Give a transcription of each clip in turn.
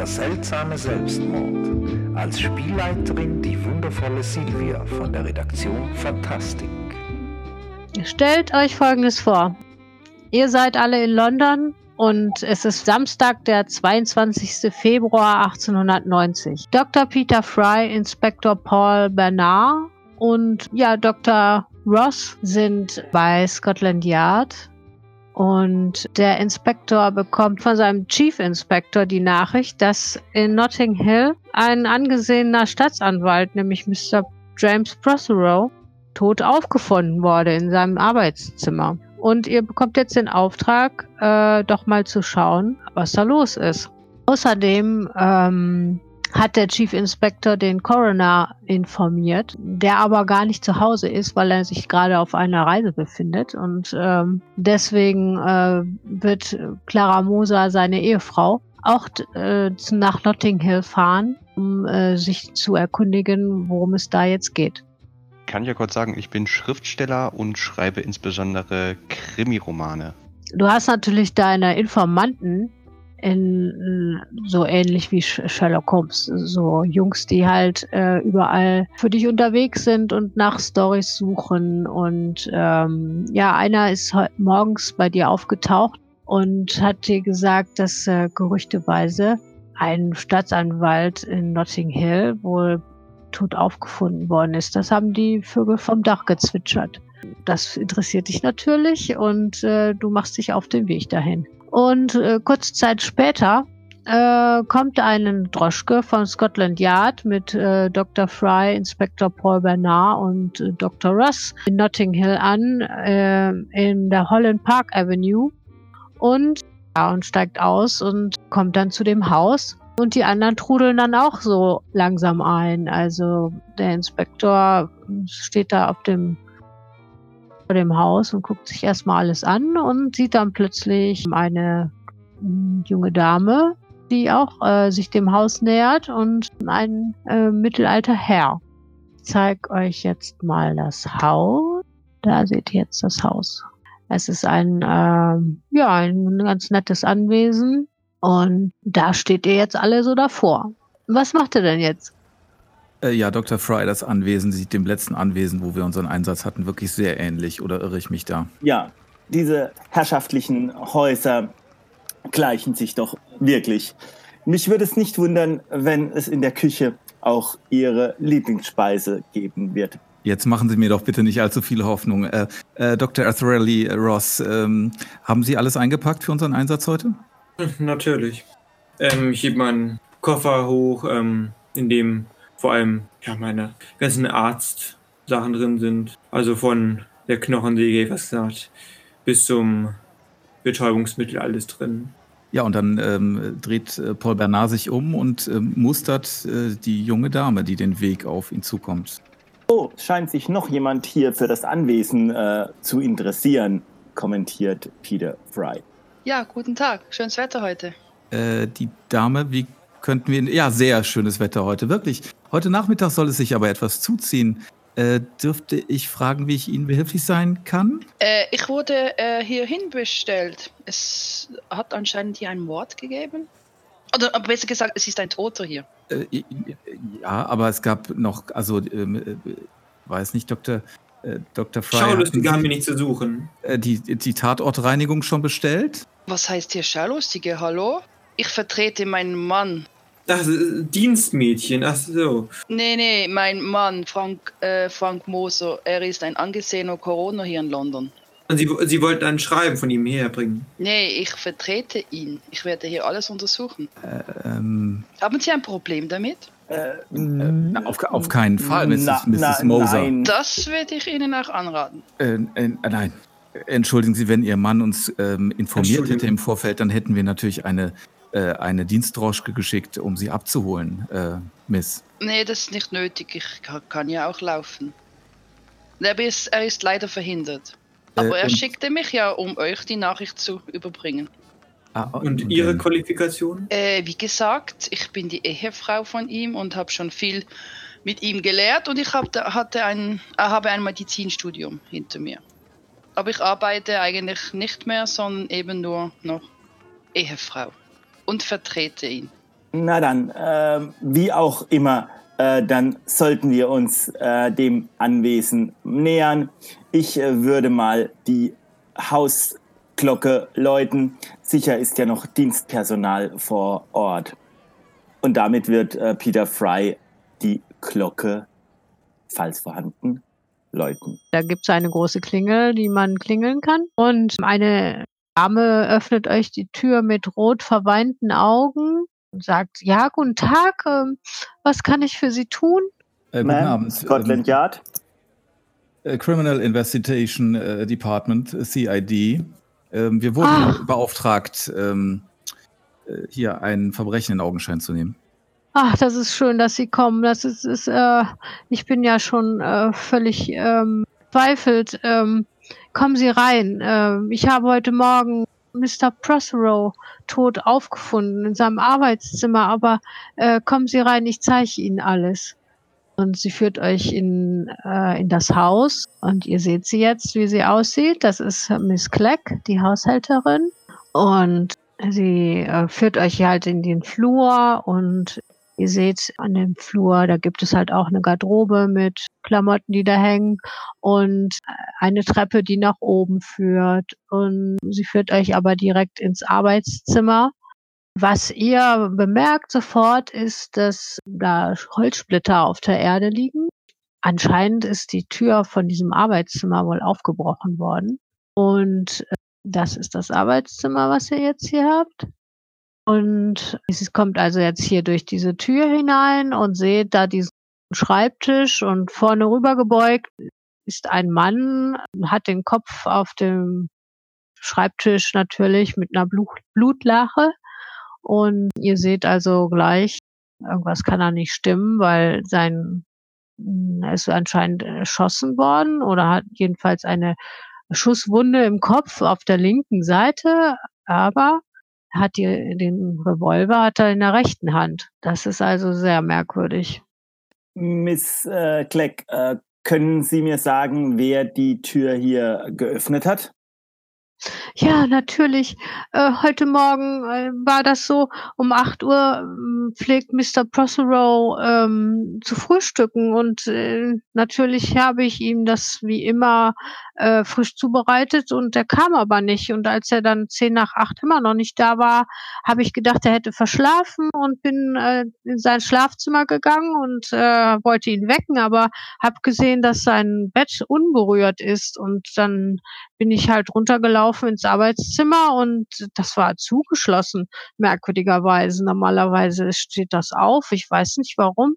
Der seltsame Selbstmord. Als Spielleiterin die wundervolle Silvia von der Redaktion Fantastik. Stellt euch Folgendes vor. Ihr seid alle in London und es ist Samstag, der 22. Februar 1890. Dr. Peter Fry, Inspektor Paul Bernard und ja, Dr. Ross sind bei Scotland Yard und der Inspektor bekommt von seinem Chief Inspector die Nachricht, dass in Notting Hill ein angesehener Staatsanwalt, nämlich Mr. James Prothero, tot aufgefunden wurde in seinem Arbeitszimmer. Und ihr bekommt jetzt den Auftrag, äh, doch mal zu schauen, was da los ist. Außerdem ähm, hat der Chief Inspector den Coroner informiert, der aber gar nicht zu Hause ist, weil er sich gerade auf einer Reise befindet. Und ähm, deswegen äh, wird Clara Moser, seine Ehefrau, auch äh, nach Notting Hill fahren, um äh, sich zu erkundigen, worum es da jetzt geht. Kann ich ja kurz sagen, ich bin Schriftsteller und schreibe insbesondere Krimiromane. Du hast natürlich deine Informanten, in so ähnlich wie Sherlock Holmes, so Jungs, die halt äh, überall für dich unterwegs sind und nach Stories suchen. Und ähm, ja, einer ist morgens bei dir aufgetaucht und hat dir gesagt, dass äh, gerüchteweise ein Staatsanwalt in Notting Hill wohl tot aufgefunden worden ist. Das haben die Vögel vom Dach gezwitschert. Das interessiert dich natürlich und äh, du machst dich auf den Weg dahin. Und äh, kurze Zeit später äh, kommt eine Droschke von Scotland Yard mit äh, Dr. Fry, Inspector Paul Bernard und äh, Dr. Russ in Notting Hill an, äh, in der Holland Park Avenue und, ja, und steigt aus und kommt dann zu dem Haus. Und die anderen trudeln dann auch so langsam ein. Also der Inspektor steht da auf dem vor dem Haus und guckt sich erstmal alles an und sieht dann plötzlich eine hm, junge Dame, die auch äh, sich dem Haus nähert und ein äh, mittelalter Herr. Ich zeige euch jetzt mal das Haus. Da seht ihr jetzt das Haus. Es ist ein, äh, ja, ein ganz nettes Anwesen und da steht ihr jetzt alle so davor. Was macht ihr denn jetzt? Äh, ja, Dr. Fry, das Anwesen sieht dem letzten Anwesen, wo wir unseren Einsatz hatten, wirklich sehr ähnlich. Oder irre ich mich da? Ja, diese herrschaftlichen Häuser gleichen sich doch wirklich. Mich würde es nicht wundern, wenn es in der Küche auch Ihre Lieblingsspeise geben wird. Jetzt machen Sie mir doch bitte nicht allzu viel Hoffnung. Äh, äh, Dr. Athrelli Ross, ähm, haben Sie alles eingepackt für unseren Einsatz heute? Natürlich. Ähm, ich hebe meinen Koffer hoch, ähm, in dem vor allem ja, meine ganzen Arztsachen drin sind. Also von der Knochensäge, was gesagt, bis zum Betäubungsmittel alles drin. Ja, und dann ähm, dreht äh, Paul Bernard sich um und ähm, mustert äh, die junge Dame, die den Weg auf ihn zukommt. Oh, scheint sich noch jemand hier für das Anwesen äh, zu interessieren, kommentiert Peter Fry. Ja, guten Tag. Schönes Wetter heute. Äh, die Dame, wie könnten wir. Ja, sehr schönes Wetter heute, wirklich. Heute Nachmittag soll es sich aber etwas zuziehen. Äh, dürfte ich fragen, wie ich Ihnen behilflich sein kann? Äh, ich wurde äh, hierhin bestellt. Es hat anscheinend hier ein Mord gegeben. Oder besser gesagt, es ist ein Toter hier. Äh, ja, aber es gab noch, also, ähm, äh, weiß nicht, Dr. Äh, Dr. Fry. Schaulustige haben wir nicht zu suchen. die, die Tatortreinigung schon bestellt? Was heißt hier Schaulustige? Hallo? Ich vertrete meinen Mann. Das Dienstmädchen, ach so. Nee, nee, mein Mann, Frank, äh, Frank Moser, er ist ein angesehener Corona hier in London. Und Sie, Sie wollten ein Schreiben von ihm herbringen? Nee, ich vertrete ihn. Ich werde hier alles untersuchen. Ähm, Haben Sie ein Problem damit? Äh, äh, auf, auf, keinen Fall, Mrs. Na, Mrs. Na, Moser. Nein. Das würde ich Ihnen auch anraten. Äh, äh nein. Entschuldigen Sie, wenn Ihr Mann uns ähm, informiert hätte im Vorfeld, dann hätten wir natürlich eine äh, eine Dienstdroschke geschickt, um sie abzuholen, äh, Miss. Nee, das ist nicht nötig. Ich kann ja auch laufen. Er ist, er ist leider verhindert. Aber äh, er schickte mich ja, um euch die Nachricht zu überbringen. Ah, und, und Ihre Qualifikation? Äh, wie gesagt, ich bin die Ehefrau von ihm und habe schon viel mit ihm gelehrt und ich hab, hatte ein, äh, habe ein Medizinstudium hinter mir. Aber ich arbeite eigentlich nicht mehr, sondern eben nur noch Ehefrau und vertrete ihn. Na dann, äh, wie auch immer, äh, dann sollten wir uns äh, dem Anwesen nähern. Ich äh, würde mal die Hausglocke läuten. Sicher ist ja noch Dienstpersonal vor Ort. Und damit wird äh, Peter Fry die Glocke, falls vorhanden, läuten. Da gibt es eine große Klingel, die man klingeln kann. Und eine Dame öffnet euch die Tür mit rot verweinten Augen und sagt, ja, guten Tag, ähm, was kann ich für Sie tun? Äh, guten Abend. Scotland Yard. Ähm, äh, Criminal Investigation äh, Department, äh, CID. Ähm, wir wurden Ah. beauftragt, ähm, äh, hier ein Verbrechen in Augenschein zu nehmen. Ach, das ist schön, dass Sie kommen. Das ist, ist äh, ich bin ja schon äh, völlig ähm, zweifelt. Ähm, kommen Sie rein. Ähm, ich habe heute Morgen Mr. Prothero tot aufgefunden in seinem Arbeitszimmer, aber äh, kommen Sie rein, ich zeige Ihnen alles. Und sie führt euch in, äh, in das Haus und ihr seht sie jetzt, wie sie aussieht. Das ist Miss Kleck, die Haushälterin. Und sie äh, führt euch halt in den Flur und ihr seht an dem Flur, da gibt es halt auch eine Garderobe mit Klamotten, die da hängen und eine Treppe, die nach oben führt. Und sie führt euch aber direkt ins Arbeitszimmer. Was ihr bemerkt sofort ist, dass da Holzsplitter auf der Erde liegen. Anscheinend ist die Tür von diesem Arbeitszimmer wohl aufgebrochen worden. Und äh, das ist das Arbeitszimmer, was ihr jetzt hier habt. Und es kommt also jetzt hier durch diese Tür hinein und seht da diesen Schreibtisch und vorne rüber gebeugt ist ein Mann, hat den Kopf auf dem Schreibtisch natürlich mit einer Blut Blutlache. Und ihr seht also gleich, irgendwas kann da nicht stimmen, weil sein, er ist anscheinend erschossen worden oder hat jedenfalls eine Schusswunde im Kopf auf der linken Seite, aber er hat die, den Revolver hat er in der rechten Hand. Das ist also sehr merkwürdig. Miss äh, Kleck, äh, können Sie mir sagen, wer die Tür hier geöffnet hat? Ja, natürlich. Äh, heute Morgen äh, war das so, um 8 Uhr ähm, pflegt Mr. Prothero ähm, zu frühstücken und äh, natürlich habe ich ihm das wie immer äh, frisch zubereitet und er kam aber nicht. Und als er dann 10 nach 8 immer noch nicht da war, habe ich gedacht, er hätte verschlafen und bin äh, in sein Schlafzimmer gegangen und äh, wollte ihn wecken, aber habe gesehen, dass sein Bett unberührt ist und dann bin ich halt runtergelaufen ins Arbeitszimmer und das war zugeschlossen, merkwürdigerweise. Normalerweise steht das auf, ich weiß nicht warum.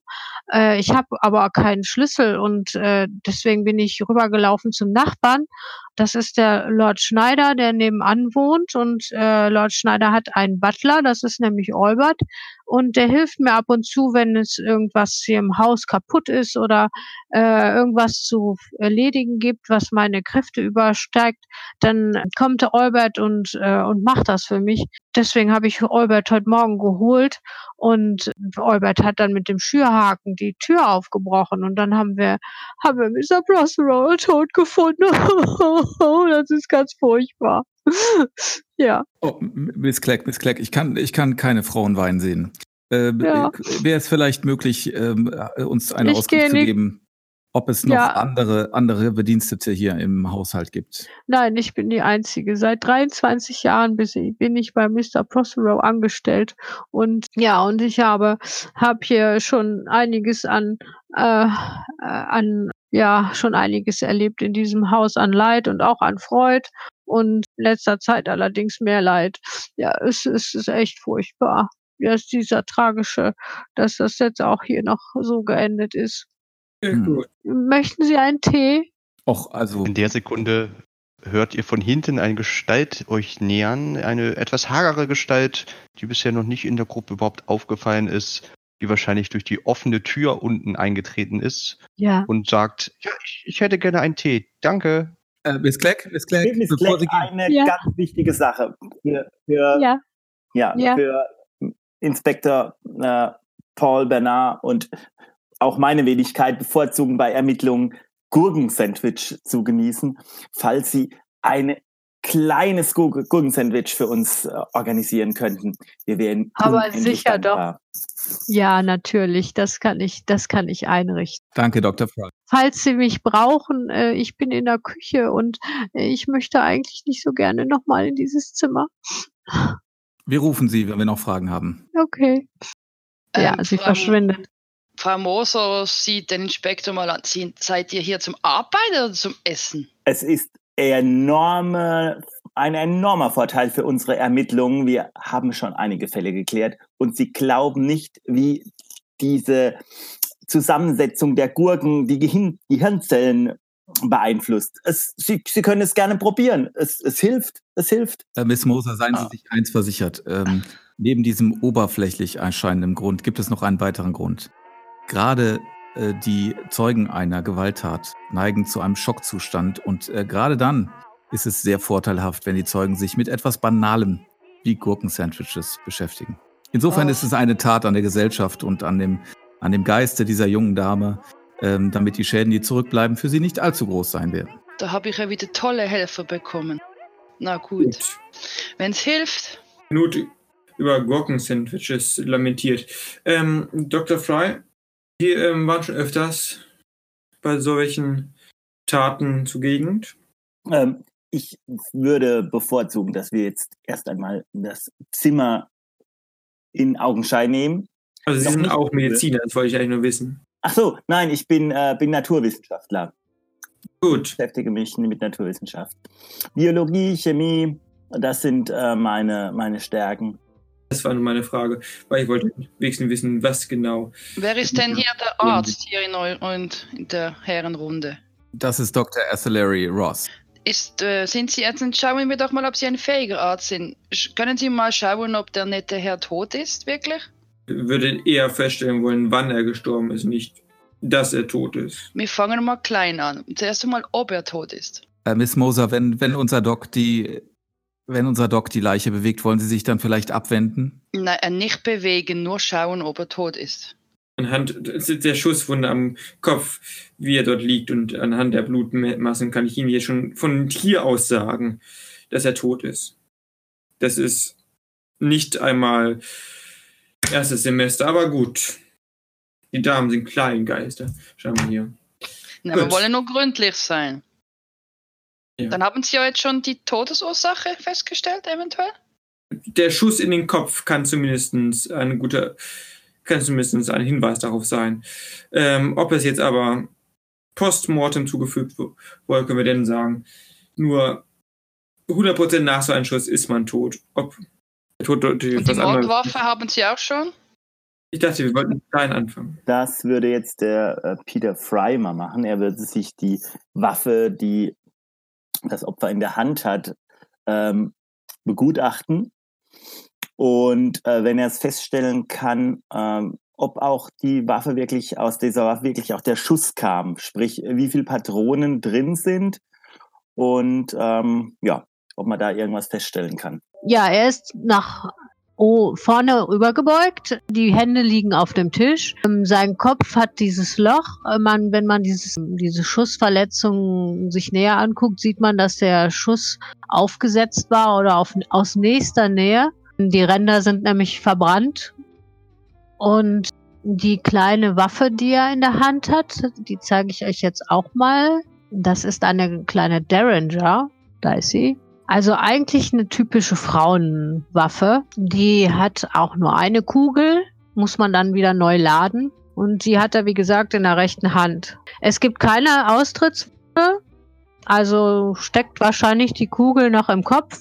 Äh, ich habe aber keinen Schlüssel und äh, deswegen bin ich rübergelaufen zum Nachbarn. Das ist der Lord Schneider, der nebenan wohnt und äh, Lord Schneider hat einen Butler, das ist nämlich Albert und der hilft mir ab und zu, wenn es irgendwas hier im Haus kaputt ist oder äh, irgendwas zu erledigen gibt, was meine Kräfte übersteigt, dann kommt der Albert und, äh, und macht das für mich. Deswegen habe ich Albert heute Morgen geholt und Albert hat dann mit dem Schürhaken die Tür aufgebrochen und dann haben wir, haben wir Mr. Prothero tot gefunden. das ist ganz furchtbar. ja. Oh, Miss Kleck, Miss Kleck, ich kann, ich kann keine Frauen weinen sehen. Äh, Ja. Wäre es vielleicht möglich, ähm, äh, uns eine Ich Auskunft zu geben, ob es noch Ja. andere, andere Bedienstete hier im Haushalt gibt? Nein, ich bin die Einzige. Seit 23 Jahren bin ich bei Mr. Prothero angestellt. Und ja, und ich habe, habe hier schon einiges an, äh, äh, an, ja, schon einiges erlebt in diesem Haus an Leid und auch an Freud. Und in letzter Zeit allerdings mehr Leid. Ja, es, es ist echt furchtbar. Ja, ist dieser tragische, dass das jetzt auch hier noch so geendet ist. Hm. Möchten Sie einen Tee? Och, also, In der Sekunde hört ihr von hinten eine Gestalt euch nähern, eine etwas hagere Gestalt, die bisher noch nicht in der Gruppe überhaupt aufgefallen ist, die wahrscheinlich durch die offene Tür unten eingetreten ist Ja. und sagt, ja, ich, ich hätte gerne einen Tee, danke. äh, Miss Kleck, Miss Kleck, Miss bevor Sie Kleck, gehen. eine Ja. ganz wichtige Sache für, für, Ja. ja, Ja. für Inspektor äh, Paul Bernard und auch meine Wenigkeit bevorzugen bei Ermittlungen Gurkensandwich zu genießen, falls Sie eine kleines Gurk- Gurkensandwich für uns äh, organisieren könnten. Wir wären Aber sicher doch. dankbar. Ja, natürlich. Das kann ich, das kann ich einrichten. Danke, Dr. Fry. Falls Sie mich brauchen, äh, ich bin in der Küche und äh, ich möchte eigentlich nicht so gerne nochmal in dieses Zimmer. Wir rufen Sie, wenn wir noch Fragen haben. Okay. Ja, Ähm, sie verschwindet. Frau Moser sieht den Inspektor mal an. Sie- Seid ihr hier zum Arbeiten oder zum Essen? Es ist enorme, ein enormer Vorteil für unsere Ermittlungen. Wir haben schon einige Fälle geklärt und Sie glauben nicht, wie diese Zusammensetzung der Gurken die Gehirn Gehirnzellen beeinflusst. Es, Sie, Sie können es gerne probieren. Es, es hilft. Es hilft. Äh, Miss Moser, seien Sie Ah. sich eins versichert. Ähm, neben diesem oberflächlich erscheinenden Grund gibt es noch einen weiteren Grund. Gerade äh, die Zeugen einer Gewalttat neigen zu einem Schockzustand und äh, gerade dann ist es sehr vorteilhaft, wenn die Zeugen sich mit etwas Banalem wie Gurkensandwiches beschäftigen. Insofern Oh. ist es eine Tat an der Gesellschaft und an dem, an dem Geiste dieser jungen Dame, ähm, damit die Schäden, die zurückbleiben, für sie nicht allzu groß sein werden. Da habe ich ja wieder tolle Helfer bekommen. Na gut. Gut. Wenn es hilft. Not über Gurkensandwiches lamentiert. Ähm, Dr. Fry, Sie ähm, waren schon öfters bei solchen Taten zugegend. Ähm, ich würde bevorzugen, dass wir jetzt erst einmal das Zimmer in Augenschein nehmen. Also Sie Noch sind auch. Mediziner, das wollte ich eigentlich nur wissen. Ach so, nein, ich bin, äh, bin Naturwissenschaftler. Gut. beschäftige mich mit Naturwissenschaft. Biologie, Chemie, das sind äh, meine, meine Stärken. Das war nur meine Frage, weil ich wollte wenigstens wissen, was genau. Wer ist denn hier der Arzt hier in, eu und in der Herrenrunde? Das ist Dr. Artillery Ross. Ist, äh, sind Sie jetzt, schauen wir doch mal, ob Sie ein fähiger Arzt sind. Sch können Sie mal schauen, ob der nette Herr tot ist, wirklich? Ich würde eher feststellen wollen, wann er gestorben ist, nicht, dass er tot ist. Wir fangen mal klein an. Zuerst einmal, ob er tot ist. Äh, Miss Moser, wenn, wenn unser Doc die, wenn unser Doc die Leiche bewegt, wollen Sie sich dann vielleicht abwenden? Nein, äh, nicht bewegen, nur schauen, ob er tot ist. Anhand der Schusswunde am Kopf, wie er dort liegt und anhand der Blutmassen kann ich Ihnen hier schon von hier aus sagen, dass er tot ist. Das ist nicht einmal erstes Semester, aber gut. Die Damen sind Kleingeister, schauen wir hier. Na, wir wollen nur gründlich sein. Ja. Dann haben Sie ja jetzt schon die Todesursache festgestellt, eventuell? Der Schuss in den Kopf kann zumindest ein guter, kann zumindest ein Hinweis darauf sein. Ähm, ob es jetzt aber postmortem zugefügt wu- wurde, können wir denn sagen. Nur 100% nach so einem Schuss ist man tot. Ob der Tod durch Und die. Mordwaffe haben Sie auch schon? Ich dachte, wir wollten klein anfangen. Das würde jetzt der äh, Peter Fry mal machen. Er würde sich die Waffe, die das Opfer in der Hand hat, ähm, begutachten. Und äh, wenn er es feststellen kann, ähm, ob auch die Waffe wirklich aus dieser Waffe wirklich auch der Schuss kam, sprich wie viel Patronen drin sind und ähm, ja, ob man da irgendwas feststellen kann. Ja, er ist nach oh, vorne rübergebeugt. Die Hände liegen auf dem Tisch. Ähm, sein Kopf hat dieses Loch. Äh, Man, wenn man dieses, diese Schussverletzung sich näher anguckt, sieht man, dass der Schuss aufgesetzt war oder auf, aus nächster Nähe. Die Ränder sind nämlich verbrannt. Und die kleine Waffe, die er in der Hand hat, die zeige ich euch jetzt auch mal. Das ist eine kleine Derringer. Da ist sie. Also eigentlich eine typische Frauenwaffe. Die hat auch nur eine Kugel, muss man dann wieder neu laden. Und die hat er, wie gesagt, in der rechten Hand. Es gibt keine Austrittswaffe, also steckt wahrscheinlich die Kugel noch im Kopf.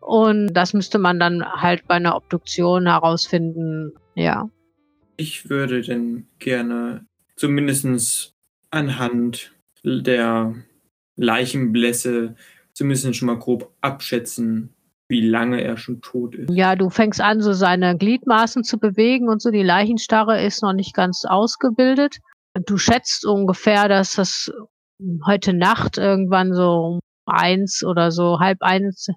Und das müsste man dann halt bei einer Obduktion herausfinden. Ja. Ich würde denn gerne zumindest anhand der Leichenblässe zumindest schon mal grob abschätzen, wie lange er schon tot ist. Ja, du fängst an, so seine Gliedmaßen zu bewegen und so. Die Leichenstarre ist noch nicht ganz ausgebildet. Du schätzt ungefähr, dass das heute Nacht irgendwann so um eins oder so halb eins,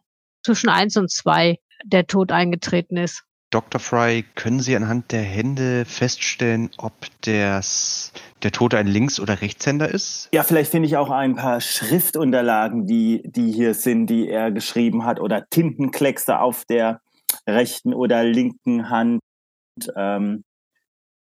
zwischen eins und zwei der Tod eingetreten ist. Dr. Fry, können Sie anhand der Hände feststellen, ob das, der Tote ein Links- oder Rechtshänder ist? Ja, vielleicht finde ich auch ein paar Schriftunterlagen, die, die hier sind, die er geschrieben hat, oder Tintenkleckse auf der rechten oder linken Hand. Ähm,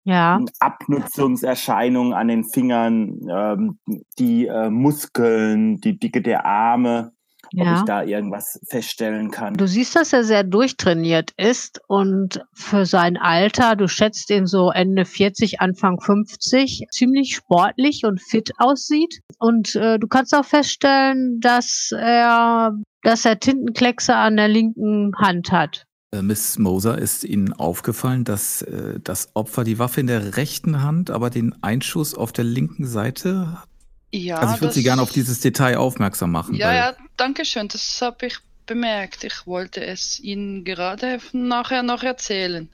Ja, Abnutzungserscheinungen an den Fingern, ähm, die äh, Muskeln, die Dicke der Arme, ob ja. ich da irgendwas feststellen kann. Du siehst, dass er sehr durchtrainiert ist und für sein Alter, du schätzt ihn so Ende 40, Anfang 50, ziemlich sportlich und fit aussieht. Und äh, du kannst auch feststellen, dass er, dass er Tintenkleckse an der linken Hand hat. Äh, Miss Moser, ist Ihnen aufgefallen, dass äh, das Opfer die Waffe in der rechten Hand, aber den Einschuss auf der linken Seite hat? Ja, also ich würde Sie gerne auf dieses Detail aufmerksam machen. Ja, ja, danke schön. Das habe ich bemerkt. Ich wollte es Ihnen gerade nachher noch erzählen.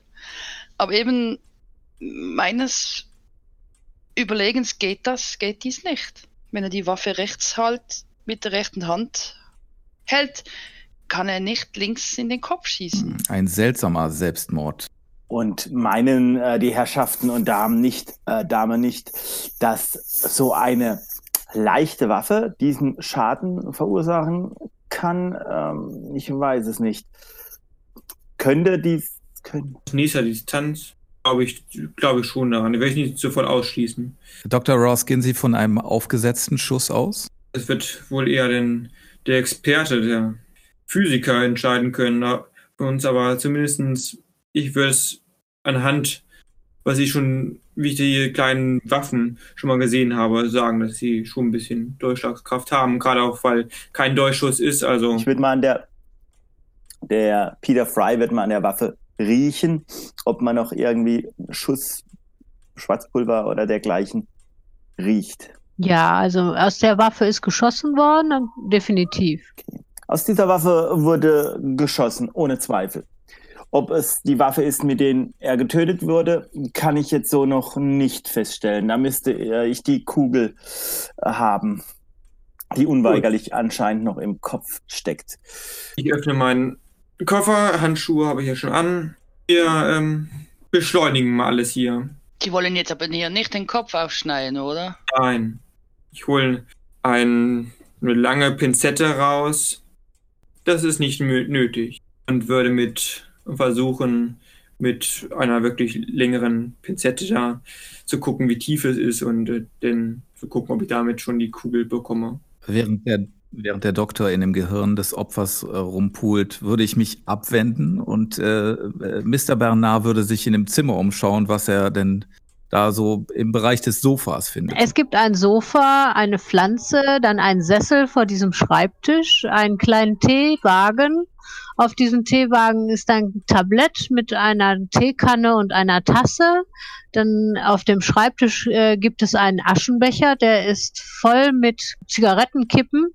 Aber eben meines Überlegens geht das, geht dies nicht. Wenn er die Waffe rechts halt mit der rechten Hand hält, kann er nicht links in den Kopf schießen. Ein seltsamer Selbstmord. Und meinen äh, die Herrschaften und Damen nicht, äh, Dame nicht, dass so eine leichte Waffe diesen Schaden verursachen kann? Ähm, ich weiß es nicht. Könnte dies, können, Aus nächster Distanz glaube ich, glaube ich schon daran. Die werde ich nicht sofort ausschließen. Dr. Ross, gehen Sie von einem aufgesetzten Schuss aus? Es wird wohl eher den, der Experte, der Physiker entscheiden können. Für uns aber zumindestens, ich würde es anhand, was ich schon, wie ich die kleinen Waffen schon mal gesehen habe, sagen, dass sie schon ein bisschen Durchschlagskraft haben. Gerade auch, weil kein Durchschuss ist. Also ich würde mal an der, der Peter Fry wird mal an der Waffe riechen, ob man noch irgendwie Schuss, Schwarzpulver oder dergleichen riecht. Ja, also aus der Waffe ist geschossen worden, definitiv. Aus dieser Waffe wurde geschossen, ohne Zweifel. Ob es die Waffe ist, mit der er getötet wurde, kann ich jetzt so noch nicht feststellen. Da müsste äh, ich die Kugel äh, haben, die unweigerlich anscheinend noch im Kopf steckt. ich öffne meinen Koffer, Handschuhe habe ich ja schon an. Wir ähm, beschleunigen mal alles hier. Die wollen jetzt aber hier nicht den Kopf aufschneiden, oder? Nein. Ich hole ein, eine lange Pinzette raus. Das ist nicht nötig. Und würde mit versuchen, mit einer wirklich längeren Pinzette da zu gucken, wie tief es ist und äh, dann zu gucken, ob ich damit schon die Kugel bekomme. Während der, während der Doktor in dem Gehirn des Opfers äh, rumpult, würde ich mich abwenden und äh, äh, Mr. Bernard würde sich in dem Zimmer umschauen, was er denn da so im Bereich des Sofas findet. Es gibt ein Sofa, eine Pflanze, dann einen Sessel vor diesem Schreibtisch, einen kleinen Teewagen. Auf diesem Teewagen ist ein Tablett mit einer Teekanne und einer Tasse. Dann auf dem Schreibtisch äh, gibt es einen Aschenbecher, der ist voll mit Zigarettenkippen.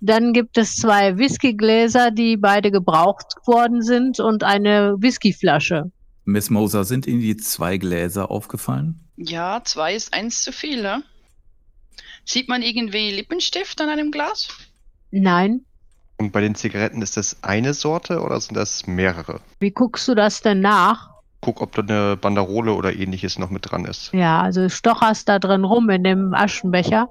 Dann gibt es zwei Whiskygläser, die beide gebraucht worden sind und eine Whiskyflasche. Miss Moser, sind Ihnen die zwei Gläser aufgefallen? Ja, zwei ist eins zu viel, ja? Sieht man irgendwie Lippenstift an einem Glas? Nein. Und bei den Zigaretten ist das eine Sorte oder sind das mehrere? Wie guckst du das denn nach? Guck, ob da eine Banderole oder ähnliches noch mit dran ist. Ja, also stocherst da drin rum in dem Aschenbecher.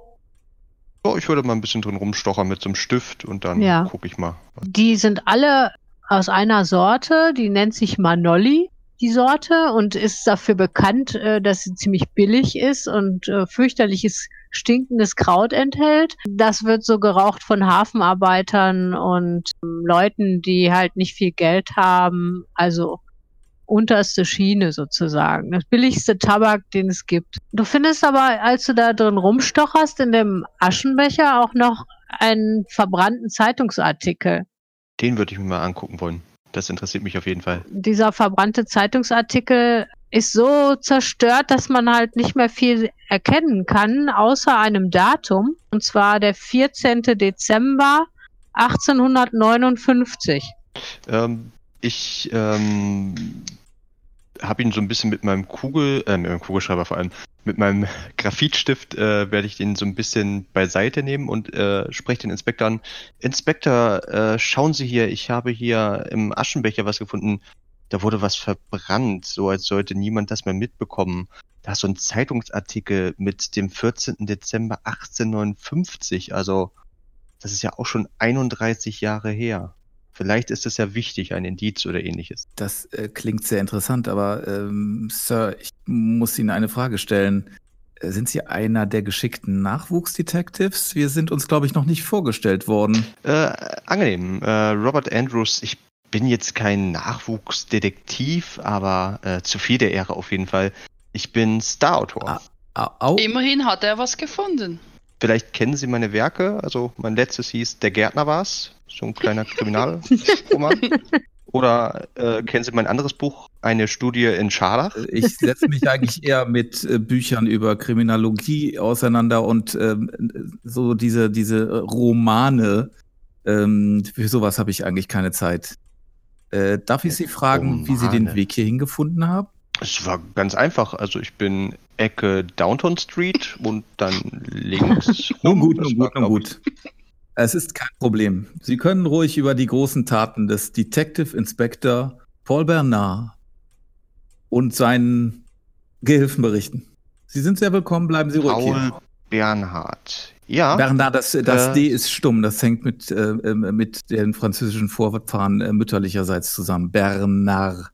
So, ich würde mal ein bisschen drin rumstochern mit so einem Stift und dann Ja. gucke ich mal. Die sind alle aus einer Sorte, die nennt sich Manolli, die Sorte, und ist dafür bekannt, äh, dass sie ziemlich billig ist und äh, fürchterliches stinkendes Kraut enthält. Das wird so geraucht von Hafenarbeitern und ähm, Leuten, die halt nicht viel Geld haben, also unterste Schiene sozusagen. Das billigste Tabak, den es gibt. Du findest aber, als du da drin rumstocherst, in dem Aschenbecher auch noch einen verbrannten Zeitungsartikel. Den würde ich mir mal angucken wollen. Das interessiert mich auf jeden Fall. Dieser verbrannte Zeitungsartikel ist so zerstört, dass man halt nicht mehr viel erkennen kann, außer einem Datum. Und zwar der 14. Dezember 1859. Ähm, ich ähm, habe ihn so ein bisschen mit meinem Kugel, äh, mit meinem Kugelschreiber vor allem, mit meinem Graphitstift äh, werde ich den so ein bisschen beiseite nehmen und äh, spreche den Inspektor an. Inspektor, äh, schauen Sie hier, ich habe hier im Aschenbecher was gefunden. da wurde was verbrannt, so als sollte niemand das mehr mitbekommen. Da ist so ein Zeitungsartikel mit dem 14. Dezember 1859, also das ist ja auch schon 31 Jahre her. Vielleicht ist es ja wichtig, ein Indiz oder ähnliches. Das äh, klingt sehr interessant, aber ähm, Sir, ich muss Ihnen eine Frage stellen. Äh, Sind Sie einer der geschickten Nachwuchsdetectives? Wir sind uns, glaube ich, noch nicht vorgestellt worden. Äh, angenehm. Äh, Robert Andrews, ich bin jetzt kein Nachwuchsdetektiv, aber äh, zu viel der Ehre auf jeden Fall. Ich bin Starautor. Ah. Au. Immerhin hat er was gefunden. Vielleicht kennen Sie meine Werke. Also mein letztes hieß Der Gärtner war's. So ein kleiner Kriminalroman. Oder äh, kennen Sie mein anderes Buch, Eine Studie in Scharlach? Ich setze mich eigentlich eher mit äh, Büchern über Kriminologie auseinander und ähm, so diese, diese Romane. Ähm, für sowas habe ich eigentlich keine Zeit. Äh, darf ich Sie fragen, wie Sie den Romane. Weg hierhin gefunden haben? Es war ganz einfach. Also ich bin Ecke Downtown Street und dann links. Nun gut, nun gut, nun glaub ich, gut. Es ist kein Problem. Sie können ruhig über die großen Taten des Detective Inspector Paul Bernard und seinen Gehilfen berichten. Sie sind sehr willkommen, bleiben Sie ruhig Paul hier. Bernhard. Ja. Bernard, das, das Äh, D ist stumm. Das hängt mit, äh, äh, mit den französischen Vorfahren äh, mütterlicherseits zusammen. Bernard.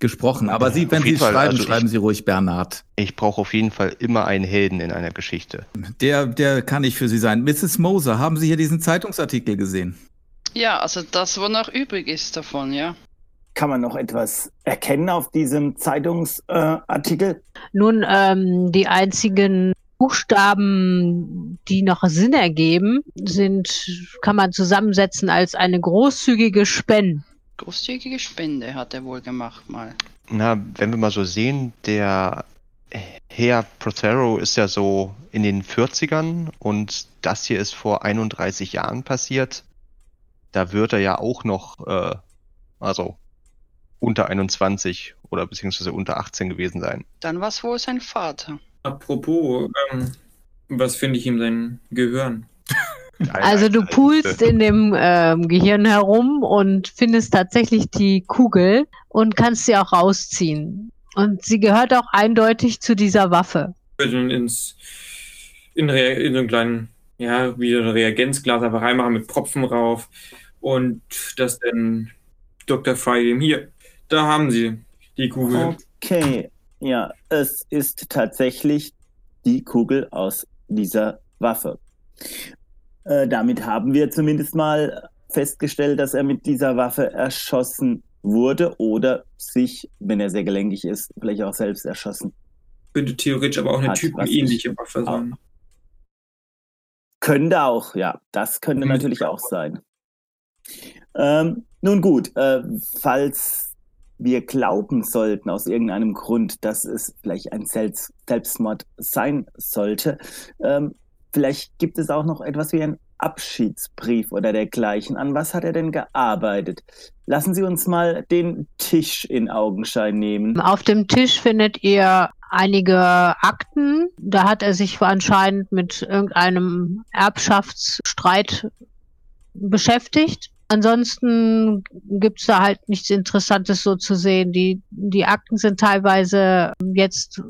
Gesprochen. Aber Sie, wenn Sie Fall, schreiben, also ich- schreiben Sie ruhig Bernard. Ich brauche auf jeden Fall immer einen Helden in einer Geschichte. Der, der kann nicht für Sie sein. Mrs. Moser, haben Sie hier diesen Zeitungsartikel gesehen? Ja, also das, was noch übrig ist davon, ja. Kann man noch etwas erkennen auf diesem Zeitungsartikel? Nun, ähm, die einzigen Buchstaben, die noch Sinn ergeben, sind, kann man zusammensetzen als eine großzügige Spende. Großzügige Spende hat er wohl gemacht mal. Na, wenn wir mal so sehen, der Herr Prothero ist ja so in den 40ern und das hier ist vor 31 Jahren passiert. Da wird er ja auch noch, äh, also unter 21 oder beziehungsweise unter 18 gewesen sein. Dann war es wohl sein Vater. Apropos, ähm, was finde ich ihm sein Gehirn? Also du pulst in dem ähm, Gehirn herum und findest tatsächlich die Kugel und kannst sie auch rausziehen. Und sie gehört auch eindeutig zu dieser Waffe. Ich würde ihn ins, in, in so einen kleinen, ja, wie so ein Reagenzglas einfach reinmachen mit Propfen rauf und das dann Dr. Fry dem hier, da haben Sie die Kugel. Okay, ja, es ist tatsächlich die Kugel aus dieser Waffe. Äh, damit haben wir zumindest mal festgestellt, dass er mit dieser Waffe erschossen wurde oder sich, wenn er sehr gelenkig ist, vielleicht auch selbst erschossen. Könnte theoretisch aber auch eine typenähnliche Waffe sein. Könnte auch, ja, das könnte Mhm. natürlich auch sein. Ähm, nun gut, äh, falls wir glauben sollten, aus irgendeinem Grund, dass es vielleicht ein Selbst Selbstmord sein sollte, ähm, vielleicht gibt es auch noch etwas wie ein Abschiedsbrief oder dergleichen. An was hat er denn gearbeitet? Lassen Sie uns mal den Tisch in Augenschein nehmen. Auf dem Tisch findet ihr einige Akten. Da hat er sich anscheinend mit irgendeinem Erbschaftsstreit beschäftigt. Ansonsten gibt's da halt nichts Interessantes so zu sehen. Die, die Akten sind teilweise jetzt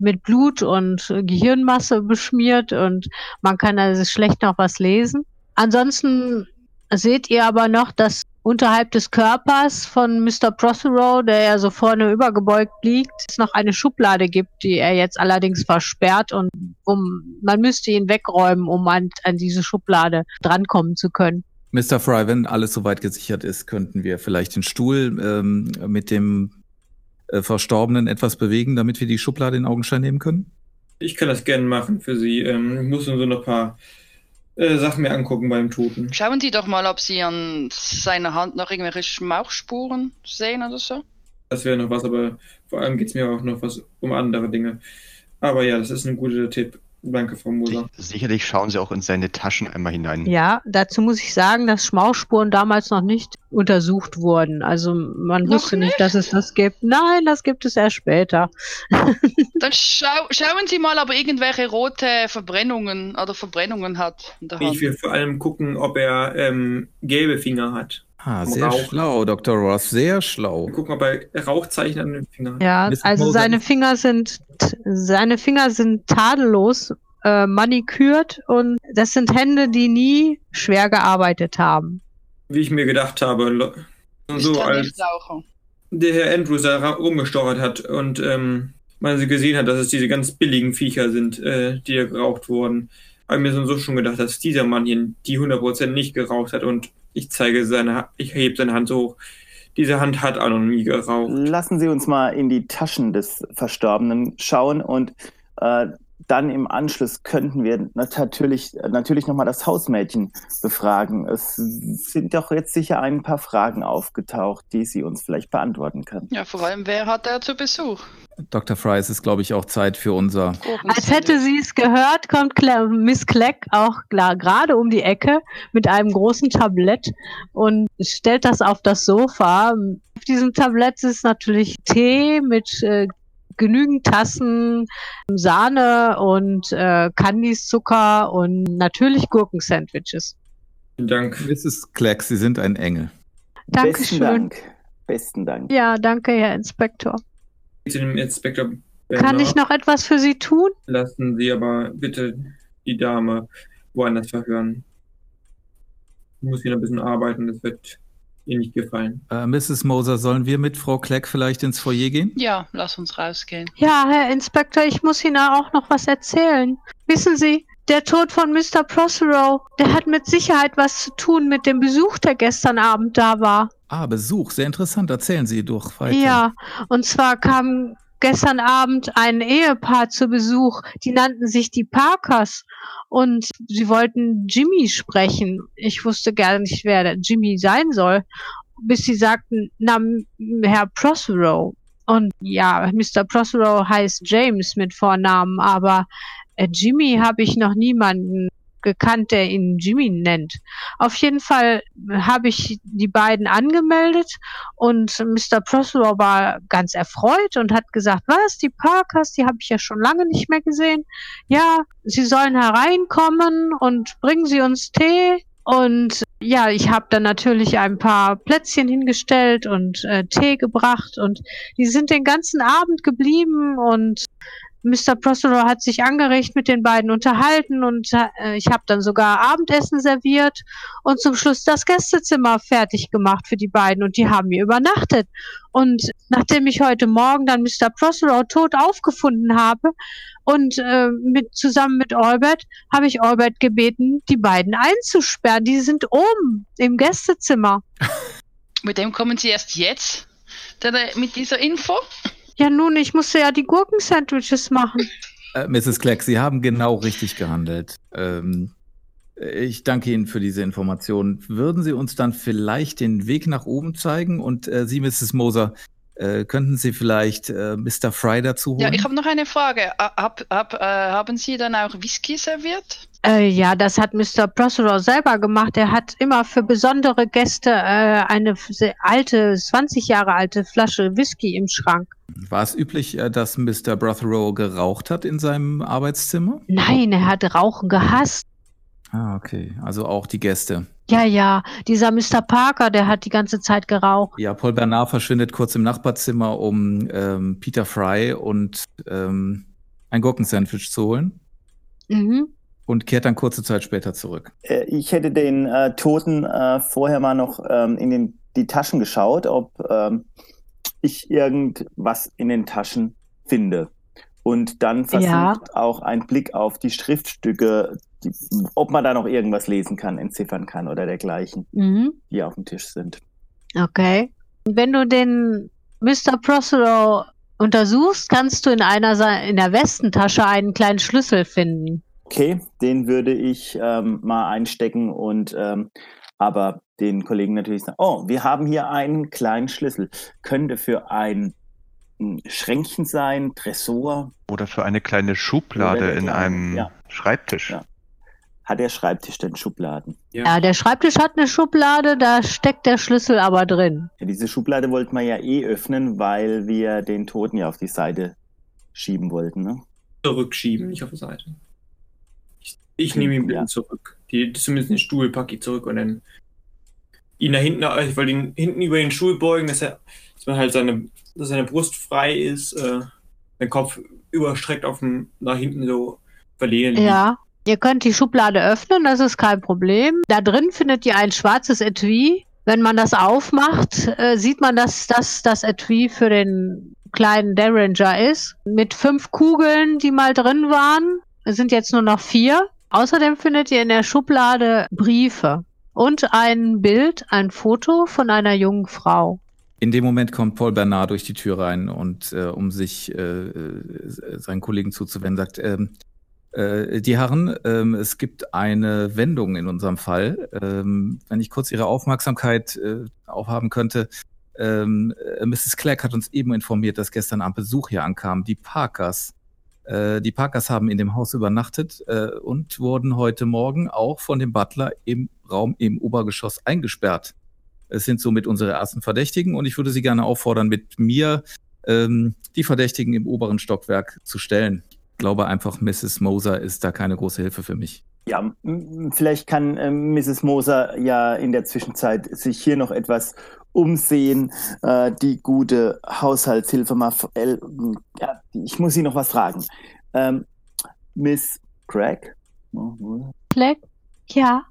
mit Blut und Gehirnmasse beschmiert und man kann also schlecht noch was lesen. Ansonsten seht ihr aber noch, dass unterhalb des Körpers von Mr. Prothero, der ja so vorne übergebeugt liegt, es noch eine Schublade gibt, die er jetzt allerdings versperrt und um, man müsste ihn wegräumen, um an, an diese Schublade drankommen zu können. Mr. Fry, wenn alles soweit gesichert ist, könnten wir vielleicht den Stuhl ähm, mit dem äh, Verstorbenen etwas bewegen, damit wir die Schublade in Augenschein nehmen können? Ich kann das gerne machen für Sie. Ähm, ich muss nur so noch ein paar äh, Sachen mir angucken beim Toten. Schauen Sie doch mal, ob Sie an seiner Hand noch irgendwelche Schmauchspuren sehen oder so. Das wäre noch was, aber vor allem geht es mir auch noch was um andere Dinge. Aber ja, das ist ein guter Tipp. Danke, Frau Moser. Sicherlich schauen sie auch in seine Taschen einmal hinein. Ja, dazu muss ich sagen, dass Schmauchspuren damals noch nicht untersucht wurden. Also man Noch wusste nicht, nicht? dass es das gibt. Nein, das gibt es erst später. Dann schau schauen Sie mal, ob er irgendwelche rote Verbrennungen oder Verbrennungen hat. Ich will vor allem gucken, ob er ähm, gelbe Finger hat. Ah, sehr Rauch. schlau, Dr. Ross, sehr schlau. Gucken, ob er Rauchzeichen an den Fingern. Ja, also Moser- seine Finger sind seine Finger sind tadellos äh, manikürt und das sind Hände, die nie schwer gearbeitet haben. Wie ich mir gedacht habe. So als der Herr Andrews da rumgestochert hat und ähm, man sie gesehen hat, dass es diese ganz billigen Viecher sind, äh, die da geraucht wurden, habe ich mir so- so schon gedacht, dass dieser Mann hier die 100% nicht geraucht hat und ich zeige seine, ich hebe seine Hand so hoch. Diese Hand hat auch noch nie geraucht. Lassen Sie uns mal in die Taschen des Verstorbenen schauen und äh, dann im Anschluss könnten wir natürlich, natürlich nochmal das Hausmädchen befragen. Es sind doch jetzt sicher ein paar Fragen aufgetaucht, die sie uns vielleicht beantworten kann. Ja, vor allem, wer hat er zu Besuch? Dr. Fry, es ist, glaube ich, auch Zeit für unser. Als hätte sie es gehört, kommt Miss Kleck auch klar gerade um die Ecke mit einem großen Tablett und stellt das auf das Sofa. Auf diesem Tablett ist natürlich Tee mit äh, genügend Tassen, Sahne und äh, Kandiszucker und natürlich Gurkensandwiches. Vielen Dank. Mrs. Kleck, Sie sind ein Engel. Besten Dankeschön. Dank. Besten Dank. Ja, danke, Herr Inspektor. Zu dem Inspektor Kann Bernard. ich noch etwas für Sie tun? Lassen Sie aber bitte die Dame woanders verhören. Ich muss hier noch ein bisschen arbeiten, das wird ihr nicht gefallen. Äh, Mrs. Moser, sollen wir mit Frau Kleck vielleicht ins Foyer gehen? Ja, lass uns rausgehen. Ja, Herr Inspektor, ich muss Ihnen auch noch was erzählen. Wissen Sie, der Tod von Mr. Prothero, der hat mit Sicherheit was zu tun mit dem Besuch, der gestern Abend da war. Ah, Besuch, sehr interessant. Erzählen Sie doch weiter. Ja, und zwar kam gestern Abend ein Ehepaar zu Besuch, die nannten sich die Parkers und sie wollten Jimmy sprechen. Ich wusste gar nicht, wer der Jimmy sein soll, bis sie sagten, na, Herr Prothero. Und ja, Mr. Prothero heißt James mit Vornamen, aber äh, Jimmy habe ich noch niemanden gekannt, der ihn Jimmy nennt. Auf jeden Fall habe ich die beiden angemeldet und Mr. Prothero war ganz erfreut und hat gesagt, was, die Parkers, die habe ich ja schon lange nicht mehr gesehen. Ja, sie sollen hereinkommen und bringen sie uns Tee. Und ja, ich habe dann natürlich ein paar Plätzchen hingestellt und äh, Tee gebracht und die sind den ganzen Abend geblieben und Mr. Prothero hat sich angeregt mit den beiden unterhalten und äh, ich habe dann sogar Abendessen serviert und zum Schluss das Gästezimmer fertig gemacht für die beiden und die haben hier übernachtet. Und nachdem ich heute Morgen dann Mr. Prothero tot aufgefunden habe und äh, mit, zusammen mit Albert habe ich Albert gebeten, die beiden einzusperren. Die sind oben im Gästezimmer. Mit dem kommen Sie erst jetzt? Mit dieser Info? Ja nun, ich musste ja die Gurkensandwiches machen. Äh, Mrs. Kleck, Sie haben genau richtig gehandelt. Ähm, ich danke Ihnen für diese Information. Würden Sie uns dann vielleicht den Weg nach oben zeigen? Und äh, Sie, Mrs. Moser, äh, könnten Sie vielleicht äh, Mr. Fry dazu holen? Ja, ich habe noch eine Frage. Hab, hab, äh, haben Sie dann auch Whisky serviert? Äh, ja, das hat Mr. Prothero selber gemacht. Er hat immer für besondere Gäste äh, eine alte, 20 Jahre alte Flasche Whisky im Schrank. War es üblich, äh, dass Mr. Brotherow geraucht hat in seinem Arbeitszimmer? Nein, er hat Rauchen gehasst. Ah, okay. Also auch die Gäste. Ja, ja, dieser Mr. Parker, der hat die ganze Zeit geraucht. Ja, Paul Bernard verschwindet kurz im Nachbarzimmer, um ähm, Peter Fry und ähm, ein Gurkensandwich zu holen Mhm. und kehrt dann kurze Zeit später zurück. Äh, Ich hätte den äh, Toten äh, vorher mal noch ähm, in den, die Taschen geschaut, ob ähm, ich irgendwas in den Taschen finde. Und dann versucht Ja. auch ein Blick auf die Schriftstücke, die, ob man da noch irgendwas lesen kann, entziffern kann oder dergleichen, Mhm. die auf dem Tisch sind. Okay. Wenn du den Mr. Prothero untersuchst, kannst du in einer in der Westentasche einen kleinen Schlüssel finden. Okay, den würde ich ähm, mal einstecken und ähm, aber den Kollegen natürlich sagen, oh, wir haben hier einen kleinen Schlüssel. Könnte für ein ein Schränkchen sein, Tresor. Oder für eine kleine Schublade Oder der in kleine, einem ja. Schreibtisch. Ja. Hat der Schreibtisch denn Schubladen? Ja, der Schreibtisch hat eine Schublade, da steckt der Schlüssel aber drin. Ja, diese Schublade wollten wir ja eh öffnen, weil wir den Toten ja auf die Seite schieben wollten. Ne? Zurückschieben, nicht auf die Seite. Ich, ich nehme ihn bitte ja. zurück. Die, zumindest den Stuhl packe ich zurück und dann ihn da hinten, also ich wollte ihn hinten über den Stuhl beugen, dass er, dass man halt seine, dass seine Brust frei ist, äh, sein Kopf überstreckt auf dem, nach hinten so verlehnen. Ja. Ihr könnt die Schublade öffnen, das ist kein Problem. Da drin findet ihr ein schwarzes Etui. Wenn man das aufmacht, äh, sieht man, dass das das Etui für den kleinen Derringer ist. Mit fünf Kugeln, die mal drin waren. Sind jetzt nur noch vier. Außerdem findet ihr in der Schublade Briefe und ein Bild, ein Foto von einer jungen Frau. In dem Moment kommt Paul Bernard durch die Tür rein und äh, um sich äh, äh, seinen Kollegen zuzuwenden, sagt, ähm, äh, die Herren, ähm, es gibt eine Wendung in unserem Fall. Ähm, wenn ich kurz Ihre Aufmerksamkeit äh, aufhaben könnte. Ähm, äh, Mrs. Clegg hat uns eben informiert, dass gestern Abend Besuch hier ankam. Die Parkers. Äh, die Parkers haben in dem Haus übernachtet äh, und wurden heute Morgen auch von dem Butler im Raum im Obergeschoss eingesperrt. Es sind somit unsere ersten Verdächtigen und ich würde Sie gerne auffordern, mit mir ähm, die Verdächtigen im oberen Stockwerk zu stellen. Ich glaube einfach, Mrs. Moser ist da keine große Hilfe für mich. Ja, vielleicht kann ähm, Mrs. Moser ja in der Zwischenzeit sich hier noch etwas umsehen. Äh, die gute Haushaltshilfe mal. f- äh, ja, ich muss Sie noch was fragen. Ähm, Miss Craig? Fleck? Ja.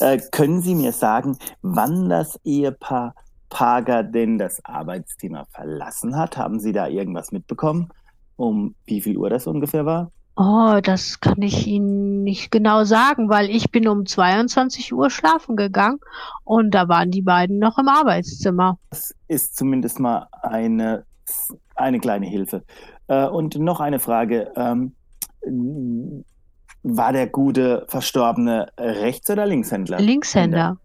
Äh, können Sie mir sagen, wann das Ehepaar Pager denn das Arbeitszimmer verlassen hat? Haben Sie da irgendwas mitbekommen? Um wie viel Uhr das ungefähr war? Oh, das kann ich Ihnen nicht genau sagen, weil ich bin um 22 Uhr schlafen gegangen und da waren die beiden noch im Arbeitszimmer. Das ist zumindest mal eine, eine kleine Hilfe. Äh, und noch eine Frage. Ähm, war der gute Verstorbene Rechts- oder Linkshändler? Linkshänder.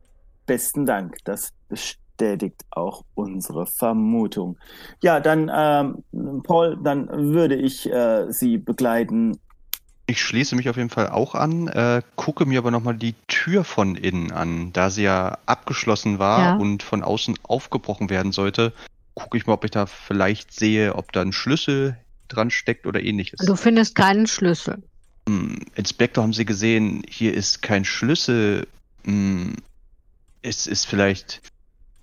Besten Dank. Das bestätigt auch unsere Vermutung. Ja, dann, ähm, Paul, dann würde ich äh, Sie begleiten. Ich schließe mich auf jeden Fall auch an, äh, gucke mir aber nochmal die Tür von innen an. Da sie ja abgeschlossen war Ja. und von außen aufgebrochen werden sollte, gucke ich mal, ob ich da vielleicht sehe, ob da ein Schlüssel dran steckt oder ähnliches. Du findest keinen Schlüssel. Hm, Inspektor, haben Sie gesehen, hier ist kein Schlüssel. Hm, es ist vielleicht,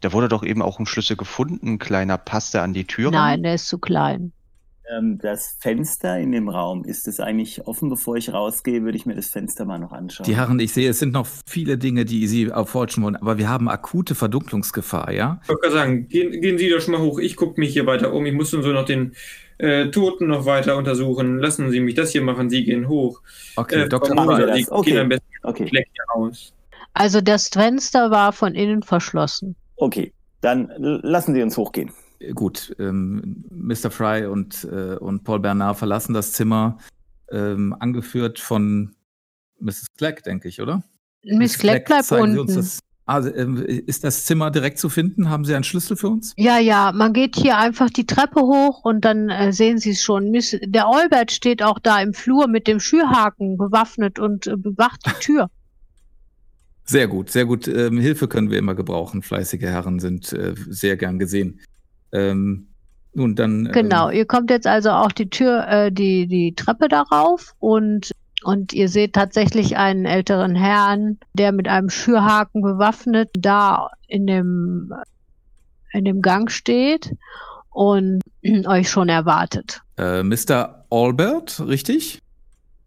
da wurde doch eben auch ein Schlüssel gefunden, kleiner passt der an die Tür Nein, der ist zu klein. Ähm, das Fenster in dem Raum, ist es eigentlich offen? Bevor ich rausgehe, würde ich mir das Fenster mal noch anschauen. Die Herren, ich sehe, es sind noch viele Dinge, die Sie erforschen wollen, aber wir haben akute Verdunklungsgefahr, ja? Ich wollte gerade sagen, gehen, gehen Sie doch schon mal hoch. Ich gucke mich hier weiter um. Ich muss nun so noch den äh, Toten noch weiter untersuchen. Lassen Sie mich das hier machen. Sie gehen hoch. Okay, Äh, Dr. Das. Sie Okay. gehen am besten Okay, Fleck hier raus. Also das Fenster war von innen verschlossen. okay. Dann lassen Sie uns hochgehen. Gut, ähm, Mr. Fry und, äh, und Paul Bernard verlassen das Zimmer, ähm, angeführt von Mrs. Clegg, denke ich, oder? Miss Clegg bleibt zeigen Sie uns unten. Also, ähm, ist das Zimmer direkt zu finden? Haben Sie einen Schlüssel für uns? Ja, ja, man geht hier einfach die Treppe hoch und dann äh, sehen Sie es schon. Miss, der Olbert steht auch da im Flur mit dem Schürhaken bewaffnet und äh, bewacht die Tür. Sehr gut, sehr gut. Ähm, Hilfe können wir immer gebrauchen. Fleißige Herren sind äh, sehr gern gesehen. Ähm, nun, dann. Genau, Ähm, ihr kommt jetzt also auch die Tür, äh, die, die Treppe darauf und, und ihr seht tatsächlich einen älteren Herrn, der mit einem Schürhaken bewaffnet da in dem, in dem Gang steht und euch schon erwartet. äh, Mr. Albert, richtig?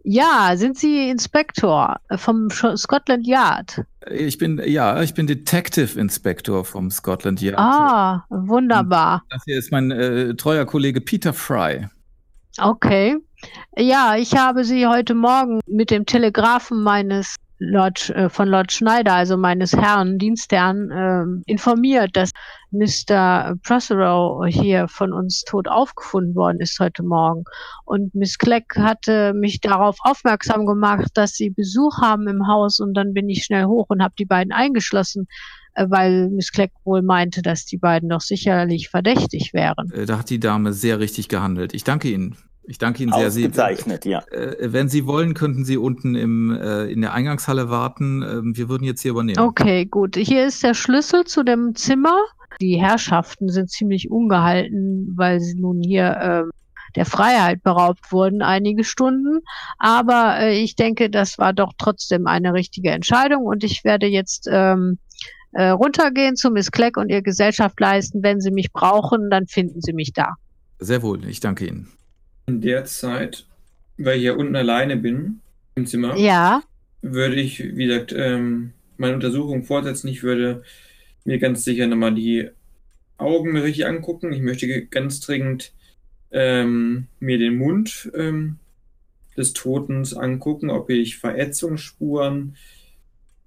Ja, sind Sie Inspektor vom Scotland Yard? Ich bin, ja, ich bin Detective Inspector vom Scotland Yard. Ah, wunderbar. Das hier ist mein äh, treuer Kollege Peter Fry. Okay. Ja, ich habe Sie heute Morgen mit dem Telegrafen meines Lord, äh, von Lord Schneider, also meines Herrn, Dienstherrn, ähm, informiert, dass Mr. Prothero hier von uns tot aufgefunden worden ist heute Morgen. Und Miss Clegg hatte mich darauf aufmerksam gemacht, dass Sie Besuch haben im Haus und dann bin ich schnell hoch und habe die beiden eingeschlossen, äh, weil Miss Clegg wohl meinte, dass die beiden doch sicherlich verdächtig wären. Äh, da hat die Dame sehr richtig gehandelt. Ich danke Ihnen. Ich danke Ihnen sehr. Sie, Ausgezeichnet, ja. äh, wenn Sie wollen, könnten Sie unten im, äh, in der Eingangshalle warten. Ähm, wir würden jetzt hier übernehmen. Okay, gut. Hier ist der Schlüssel zu dem Zimmer. Die Herrschaften sind ziemlich ungehalten, weil sie nun hier ähm, der Freiheit beraubt wurden einige Stunden. Aber äh, ich denke, das war doch trotzdem eine richtige Entscheidung und ich werde jetzt ähm, äh, runtergehen zu Miss Kleck und ihr Gesellschaft leisten. Wenn Sie mich brauchen, dann finden Sie mich da. Sehr wohl, ich danke Ihnen. In der Zeit, weil ich ja unten alleine bin im Zimmer, Ja, würde ich, wie gesagt, ähm, meine Untersuchung fortsetzen. Ich würde mir ganz sicher nochmal die Augen richtig angucken. Ich möchte ganz dringend ähm, mir den Mund ähm, des Totens angucken, ob ich Verätzungsspuren,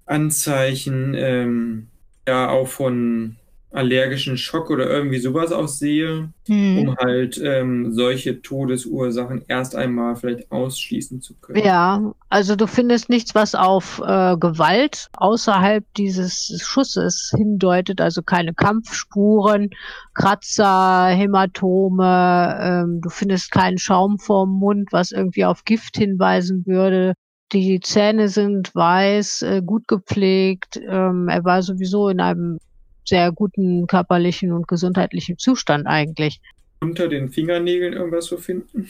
Anzeichen, ähm, ja auch von allergischen Schock oder irgendwie sowas auch sehe, hm. um halt ähm, solche Todesursachen erst einmal vielleicht ausschließen zu können. ja. Also du findest nichts, was auf äh, Gewalt außerhalb dieses Schusses hindeutet. Also keine Kampfspuren, Kratzer, Hämatome. Ähm, du findest keinen Schaum vorm Mund, was irgendwie auf Gift hinweisen würde. Die Zähne sind weiß, äh, gut gepflegt. Ähm, er war sowieso in einem sehr guten körperlichen und gesundheitlichen Zustand eigentlich. Unter den Fingernägeln irgendwas zu finden,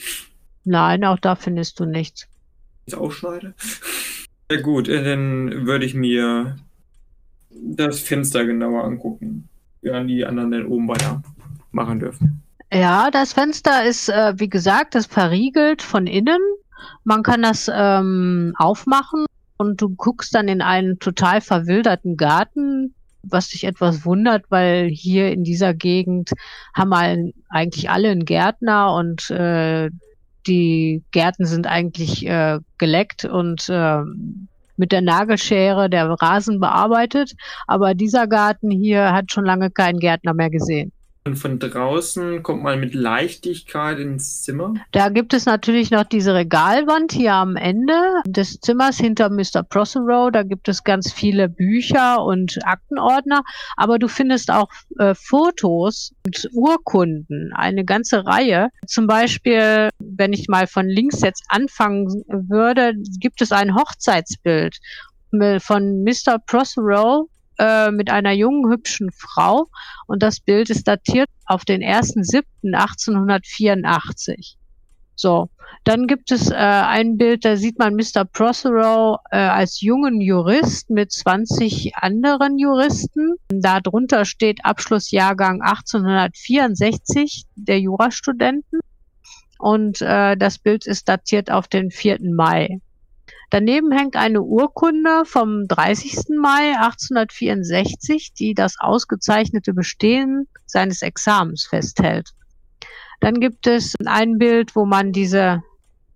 Nein, auch da findest du nichts. ich ausschneide. Ja gut, äh, dann würde ich mir das Fenster genauer angucken, während die anderen dann oben weiter machen dürfen. Ja, das Fenster ist, äh, wie gesagt, ist verriegelt von innen. Man kann das ähm, aufmachen und du guckst dann in einen total verwilderten Garten, was dich etwas wundert, weil hier in dieser Gegend haben wir eigentlich alle einen Gärtner und äh, die Gärten sind eigentlich äh, geleckt und äh, mit der Nagelschere der Rasen bearbeitet. Aber dieser Garten hier hat schon lange keinen Gärtner mehr gesehen. Und von draußen kommt man mit Leichtigkeit ins Zimmer. Da gibt es natürlich noch diese Regalwand hier am Ende des Zimmers hinter Mr. Prothero. Da gibt es ganz viele Bücher und Aktenordner. Aber du findest auch äh, Fotos und Urkunden, eine ganze Reihe. Zum Beispiel, wenn ich mal von links jetzt anfangen würde, gibt es ein Hochzeitsbild von Mr. Prothero äh, mit einer jungen, hübschen Frau. Und das Bild ist datiert auf den 1.7.1884. So, dann gibt es äh, ein Bild, da sieht man Mr. Prothero äh, als jungen Jurist mit 20 anderen Juristen. Darunter steht Abschlussjahrgang 1864 der Jurastudenten. Und äh, das Bild ist datiert auf den 4. Mai. Daneben hängt eine Urkunde vom 30. Mai 1864, die das ausgezeichnete Bestehen seines Examens festhält. Dann gibt es ein Bild, wo man diese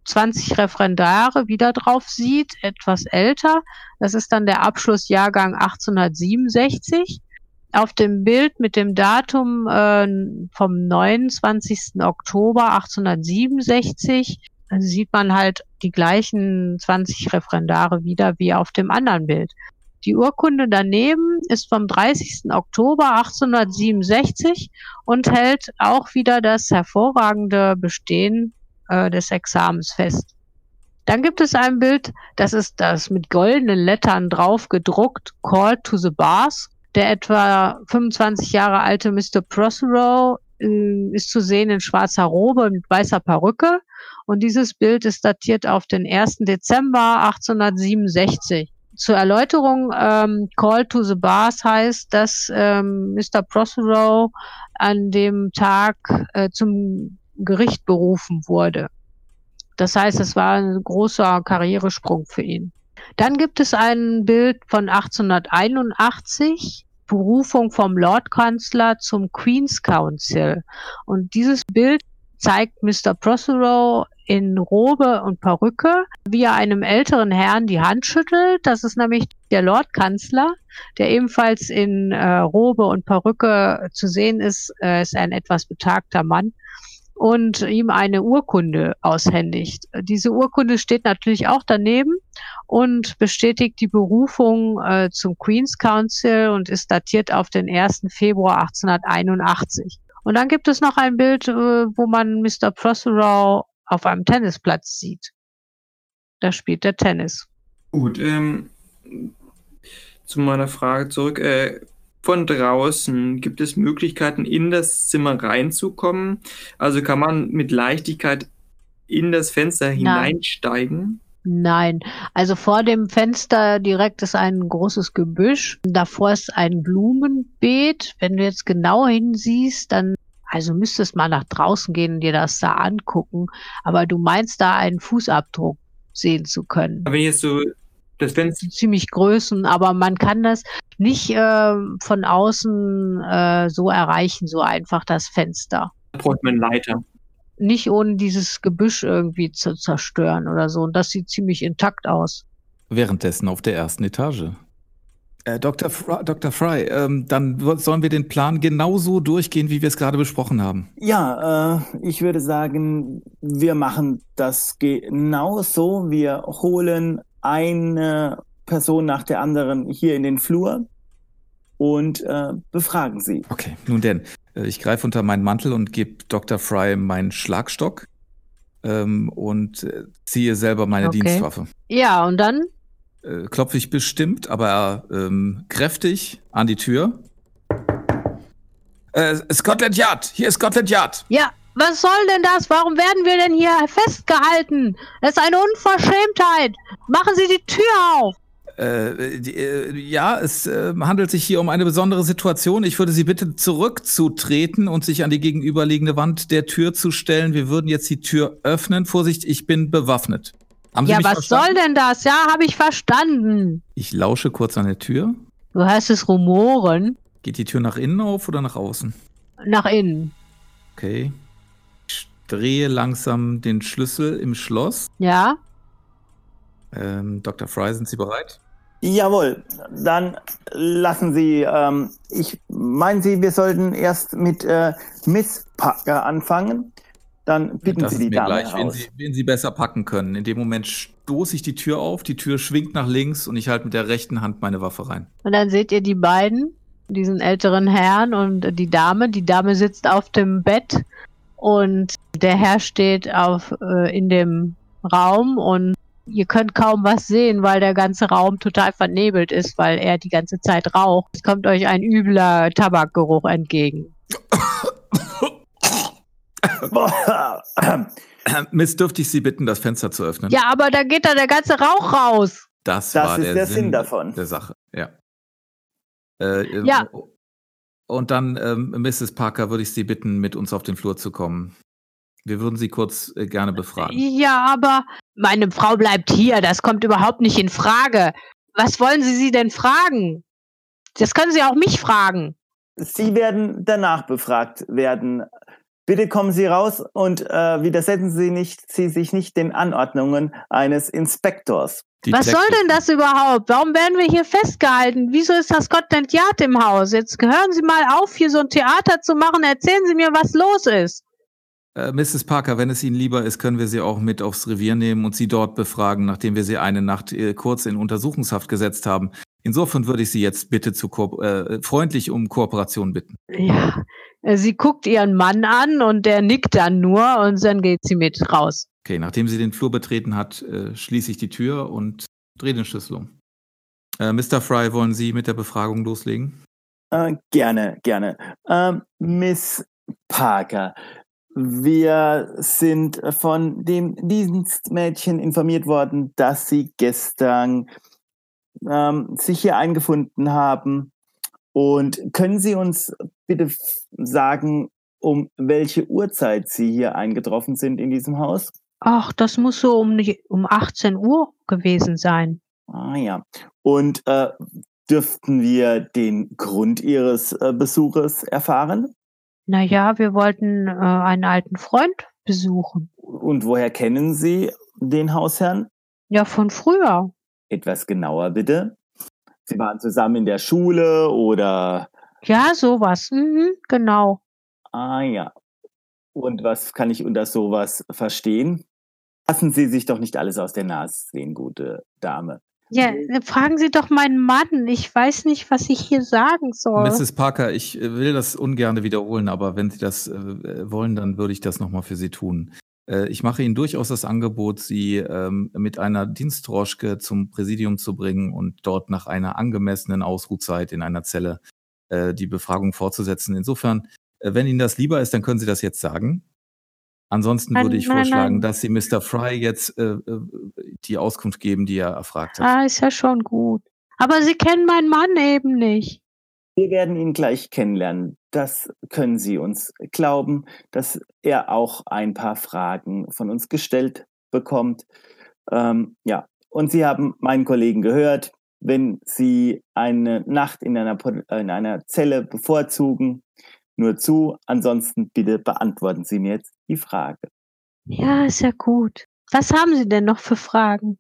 20 Referendare wieder drauf sieht, etwas älter. Das ist dann der Abschlussjahrgang 1867. Auf dem Bild mit dem Datum äh, vom 29. Oktober 1867 sieht man halt die gleichen 20 Referendare wieder wie auf dem anderen Bild. Die Urkunde daneben ist vom 30. Oktober 1867 und hält auch wieder das hervorragende Bestehen äh, des Examens fest. Dann gibt es ein Bild, das ist das mit goldenen Lettern drauf gedruckt, Call to the Bars. Der etwa 25 Jahre alte Mr. Prothero äh, ist zu sehen in schwarzer Robe mit weißer Perücke. Und dieses Bild ist datiert auf den 1. Dezember 1867. Zur Erläuterung, ähm, Call to the Bars heißt, dass ähm, Mr. Prothero an dem Tag äh, zum Gericht berufen wurde. Das heißt, es war ein großer Karrieresprung für ihn. Dann gibt es ein Bild von 1881, Berufung vom Lordkanzler zum Queen's Council. Und dieses Bild zeigt Mr. Prothero in Robe und Perücke, wie er einem älteren Herrn die Hand schüttelt. Das ist nämlich der Lordkanzler, der ebenfalls in äh, Robe und Perücke zu sehen ist. Er ist ein etwas betagter Mann und ihm eine Urkunde aushändigt. Diese Urkunde steht natürlich auch daneben und bestätigt die Berufung äh, zum Queen's Council und ist datiert auf den 1. Februar 1881. Und dann gibt es noch ein Bild, äh, wo man Mr. Prothero auf einem Tennisplatz sieht. Da spielt er Tennis. Gut, ähm, zu meiner Frage zurück. Äh, von draußen gibt es Möglichkeiten, in das Zimmer reinzukommen? Also kann man mit Leichtigkeit in das Fenster hineinsteigen? Nein, also vor dem Fenster direkt ist ein großes Gebüsch. Davor ist ein Blumenbeet. Wenn du jetzt genau hinsiehst, dann also müsstest mal nach draußen gehen und dir das da angucken. Aber du meinst da einen Fußabdruck sehen zu können. Aber wenn jetzt so das Fenster. Ziemlich Größen, aber man kann das nicht äh, von außen äh, so erreichen, so einfach das Fenster. Da braucht man Leiter. Nicht ohne dieses Gebüsch irgendwie zu zerstören oder so. Und das sieht ziemlich intakt aus. Währenddessen auf der ersten Etage. Äh, Dr. Fry, Dr. Fry ähm, dann sollen wir den Plan genauso durchgehen, wie wir es gerade besprochen haben. Ja, äh, ich würde sagen, wir machen das genau so. Wir holen eine Person nach der anderen hier in den Flur und äh, befragen sie. Okay, nun denn, ich greife unter meinen Mantel und gebe Dr. Fry meinen Schlagstock ähm, und äh, ziehe selber meine okay. Dienstwaffe. Ja, und dann? Äh, klopfe ich bestimmt, aber ähm, kräftig an die Tür. Äh, Scotland Yard, hier ist Scotland Yard. Ja, was soll denn das? Warum werden wir denn hier festgehalten? Das ist eine Unverschämtheit. Machen Sie die Tür auf. Äh, die, äh, ja, es äh, handelt sich hier um eine besondere Situation. Ich würde Sie bitten, zurückzutreten und sich an die gegenüberliegende Wand der Tür zu stellen. Wir würden jetzt die Tür öffnen. Vorsicht, ich bin bewaffnet. Haben Sie ja, was verstanden? soll denn das? Ja, habe ich verstanden. Ich lausche kurz an der Tür. Du hörst es rumoren. Geht die Tür nach innen auf oder nach außen? Nach innen. Okay drehe langsam den Schlüssel im Schloss. Ja. Ähm, Dr. Fry, sind Sie bereit? Jawohl, dann lassen Sie, ähm, ich meinen Sie, wir sollten erst mit äh, Miss Parker anfangen. Dann bitten das Sie die Dame gleich, wen Sie, wen Sie besser packen können. In dem Moment stoße ich die Tür auf, die Tür schwingt nach links und ich halte mit der rechten Hand meine Waffe rein. Und dann seht ihr die beiden, diesen älteren Herrn und die Dame. Die Dame sitzt auf dem Bett und der Herr steht auf, äh, in dem Raum und ihr könnt kaum was sehen, weil der ganze Raum total vernebelt ist, weil er die ganze Zeit raucht. Es kommt euch ein übler Tabakgeruch entgegen. Miss, dürfte ich Sie bitten, das Fenster zu öffnen? Ja, aber da geht da der ganze Rauch raus. Das, das war ist der, der Sinn, Sinn, davon. Der Sache, ja. Äh, ja. Und dann, ähm, Mrs. Parker, würde ich Sie bitten, mit uns auf den Flur zu kommen. Wir würden Sie kurz äh, gerne befragen. Ja, aber meine Frau bleibt hier. Das kommt überhaupt nicht in Frage. Was wollen Sie sie denn fragen? Das können Sie auch mich fragen. Sie werden danach befragt werden. Bitte kommen Sie raus und äh, widersetzen Sie, nicht, Sie sich nicht den Anordnungen eines Inspektors. Die Was soll denn das überhaupt? Warum werden wir hier festgehalten? Wieso ist das Scotland Yard im Haus? Jetzt hören Sie mal auf, hier so ein Theater zu machen. Erzählen Sie mir, was los ist. Äh, Mrs. Parker, wenn es Ihnen lieber ist, können wir Sie auch mit aufs Revier nehmen und Sie dort befragen, nachdem wir Sie eine Nacht äh, kurz in Untersuchungshaft gesetzt haben. Insofern würde ich Sie jetzt bitte zu äh, freundlich um Kooperation bitten. Ja, äh, sie guckt ihren Mann an und der nickt dann nur und dann geht sie mit raus. Okay, nachdem sie den Flur betreten hat, äh, schließe ich die Tür und drehe den Schlüssel um. Äh, Mr. Fry, wollen Sie mit der Befragung loslegen? Äh, gerne, gerne. Ähm, Miss Parker, wir sind von dem Dienstmädchen informiert worden, dass Sie gestern ähm, sich hier eingefunden haben. Und können Sie uns bitte sagen, um welche Uhrzeit Sie hier eingetroffen sind in diesem Haus? Ach, das muss so um, um 18 Uhr gewesen sein. Ah ja. Und äh, dürften wir den Grund Ihres äh, Besuches erfahren? Naja, wir wollten äh, einen alten Freund besuchen. Und woher kennen Sie den Hausherrn? Ja, von früher. Etwas genauer bitte. Sie waren zusammen in der Schule oder? Ja, sowas. Mhm, genau. Ah ja. Und was kann ich unter sowas verstehen? Lassen Sie sich doch nicht alles aus der Nase sehen, gute Dame. Ja, fragen Sie doch meinen Mann. Ich weiß nicht, was ich hier sagen soll. Mrs. Parker, ich äh, will das ungern wiederholen, aber wenn Sie das äh, wollen, dann würde ich das nochmal für Sie tun. Äh, ich mache Ihnen durchaus das Angebot, Sie ähm, mit einer Dienstroschke zum Präsidium zu bringen und dort nach einer angemessenen Ausruhzeit in einer Zelle äh, die Befragung fortzusetzen. Insofern, äh, wenn Ihnen das lieber ist, dann können Sie das jetzt sagen. Ansonsten würde ich nein, vorschlagen, nein. dass Sie Mr. Fry jetzt äh, äh, die Auskunft geben, die er erfragt hat. Ah, ist ja schon gut. Aber Sie kennen meinen Mann eben nicht. Wir werden ihn gleich kennenlernen. Das können Sie uns glauben, dass er auch ein paar Fragen von uns gestellt bekommt. Ähm, ja, und Sie haben meinen Kollegen gehört, wenn Sie eine Nacht in einer, in einer Zelle bevorzugen, nur zu. Ansonsten bitte beantworten Sie mir jetzt die Frage, Ja, ist ja gut. Was haben Sie denn noch für Fragen?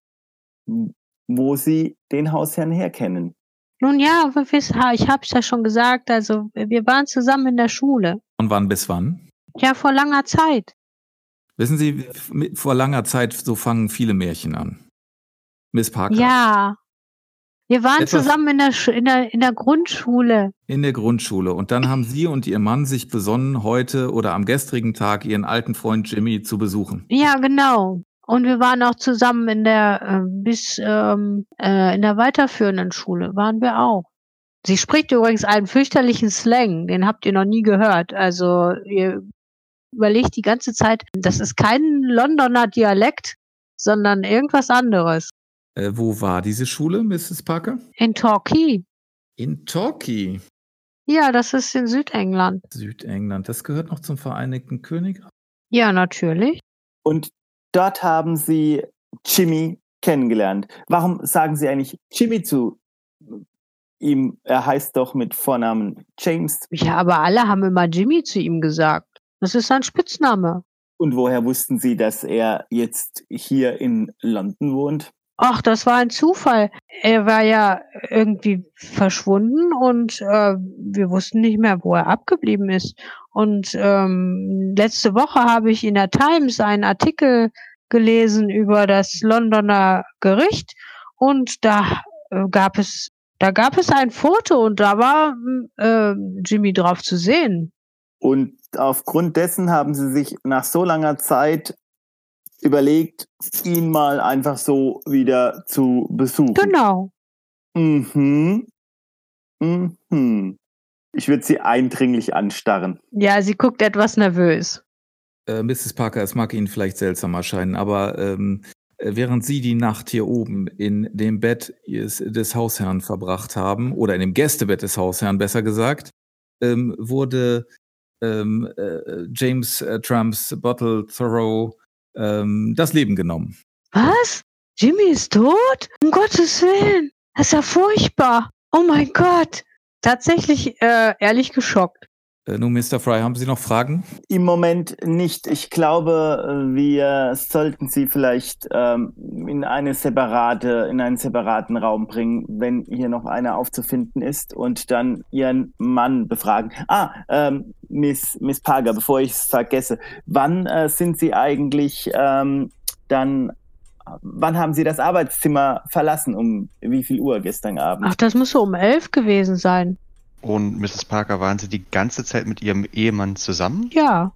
wo Sie den Hausherrn herkennen. Nun ja, ich habe es ja schon gesagt, also wir waren zusammen in der Schule. Von wann bis wann? Ja, vor langer Zeit. Wissen Sie, vor langer Zeit, so fangen viele Märchen an. Miss Parker. Ja. Wir waren Etwas- zusammen in der, in, der, in der Grundschule. In der Grundschule. Und dann haben Sie und Ihr Mann sich besonnen, heute oder am gestrigen Tag Ihren alten Freund Jimmy zu besuchen. Ja, genau. Und wir waren auch zusammen in der äh, bis ähm, äh, in der weiterführenden Schule waren wir auch. Sie spricht übrigens einen fürchterlichen Slang, den habt ihr noch nie gehört. Also ihr überlegt die ganze Zeit, das ist kein Londoner Dialekt, sondern irgendwas anderes. Äh, wo war diese Schule, Mrs. Parker? In Torquay. In Torquay, Ja, das ist in Südengland. Südengland. Das gehört noch zum Vereinigten Königreich. Ja, natürlich. Und dort haben Sie Jimmy kennengelernt. Warum sagen Sie eigentlich Jimmy zu ihm? Er heißt doch mit Vornamen James. Ja, aber alle haben immer Jimmy zu ihm gesagt. Das ist sein Spitzname. Und woher wussten Sie, dass er jetzt hier in London wohnt? Ach, das war ein Zufall. Er war ja irgendwie verschwunden und äh, wir wussten nicht mehr, wo er abgeblieben ist. Und ähm, letzte Woche habe ich in der Times einen Artikel gelesen über das Londoner Gericht und da äh, gab es da gab es ein Foto und da war äh, Jimmy drauf zu sehen. Und aufgrund dessen haben Sie sich nach so langer Zeit überlegt, ihn mal einfach so wieder zu besuchen. Genau. Mhm. Mhm. Ich würde Sie eindringlich anstarren. Ja, sie guckt etwas nervös. Äh, Mrs. Parker, es mag Ihnen vielleicht seltsam erscheinen, aber ähm, äh, während Sie die Nacht hier oben in dem Bett des Hausherrn verbracht haben, oder in dem Gästebett des Hausherrn besser gesagt, ähm, wurde ähm, äh, James äh, Trumps Bottle Thoreau ähm, das Leben genommen. Was? Jimmy ist tot? Um Gottes Willen. Das ist ja furchtbar. Oh mein Gott. Tatsächlich äh, ehrlich geschockt. Äh, nun, Mr. Fry, haben Sie noch Fragen? Im Moment nicht. Ich glaube, wir sollten Sie vielleicht ähm, in eine separate, in einen separaten Raum bringen, wenn hier noch einer aufzufinden ist und dann Ihren Mann befragen. Ah, ähm, Miss, Miss Parker, bevor ich es vergesse, wann äh, sind Sie eigentlich ähm, dann, wann haben Sie das Arbeitszimmer verlassen? Um wie viel Uhr gestern Abend? Ach, das muss so um elf gewesen sein. Und Mrs. Parker, waren Sie die ganze Zeit mit Ihrem Ehemann zusammen? Ja.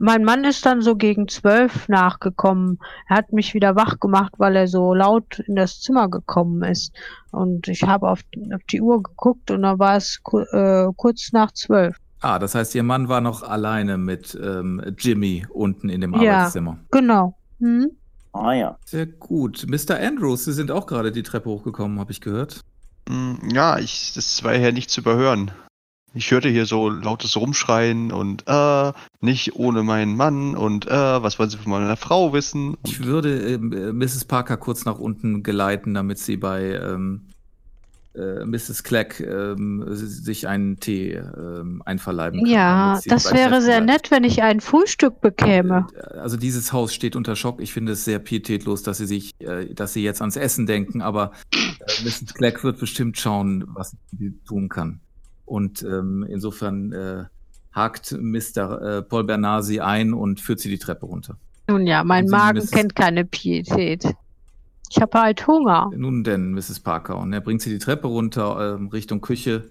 Mein Mann ist dann so gegen zwölf nachgekommen. Er hat mich wieder wach gemacht, weil er so laut in das Zimmer gekommen ist. Und ich habe auf, auf die Uhr geguckt und da war es äh, kurz nach zwölf. Ah, das heißt, Ihr Mann war noch alleine mit ähm, Jimmy unten in dem Ja. Arbeitszimmer. Genau. Hm? Ah ja. Sehr gut. Mr. Andrews, Sie sind auch gerade die Treppe hochgekommen, habe ich gehört. Hm, Ja, ich, das war ja nicht zu überhören. Ich hörte hier so lautes Rumschreien und äh, nicht ohne meinen Mann und äh, was wollen Sie von meiner Frau wissen? Ich würde äh, Mrs. Parker kurz nach unten geleiten, damit sie bei ähm, äh, Mrs. Clack ähm, sich einen Tee ähm, einverleiben kann. Ja, das wäre sehr bleibt. nett, wenn ich ein Frühstück bekäme. Äh, Also dieses Haus steht unter Schock. Ich finde es sehr pietätlos, dass sie sich, äh, dass sie jetzt ans Essen denken, aber äh, Mrs. Clack wird bestimmt schauen, was sie tun kann. Und ähm, insofern äh, hakt Mr. Äh, Paul Bernard sie ein und führt sie die Treppe runter. Nun ja, mein Magen müssen- kennt keine Pietät. Ich habe halt Hunger. Nun denn, Mrs. Parker. Und er bringt sie die Treppe runter ähm, Richtung Küche.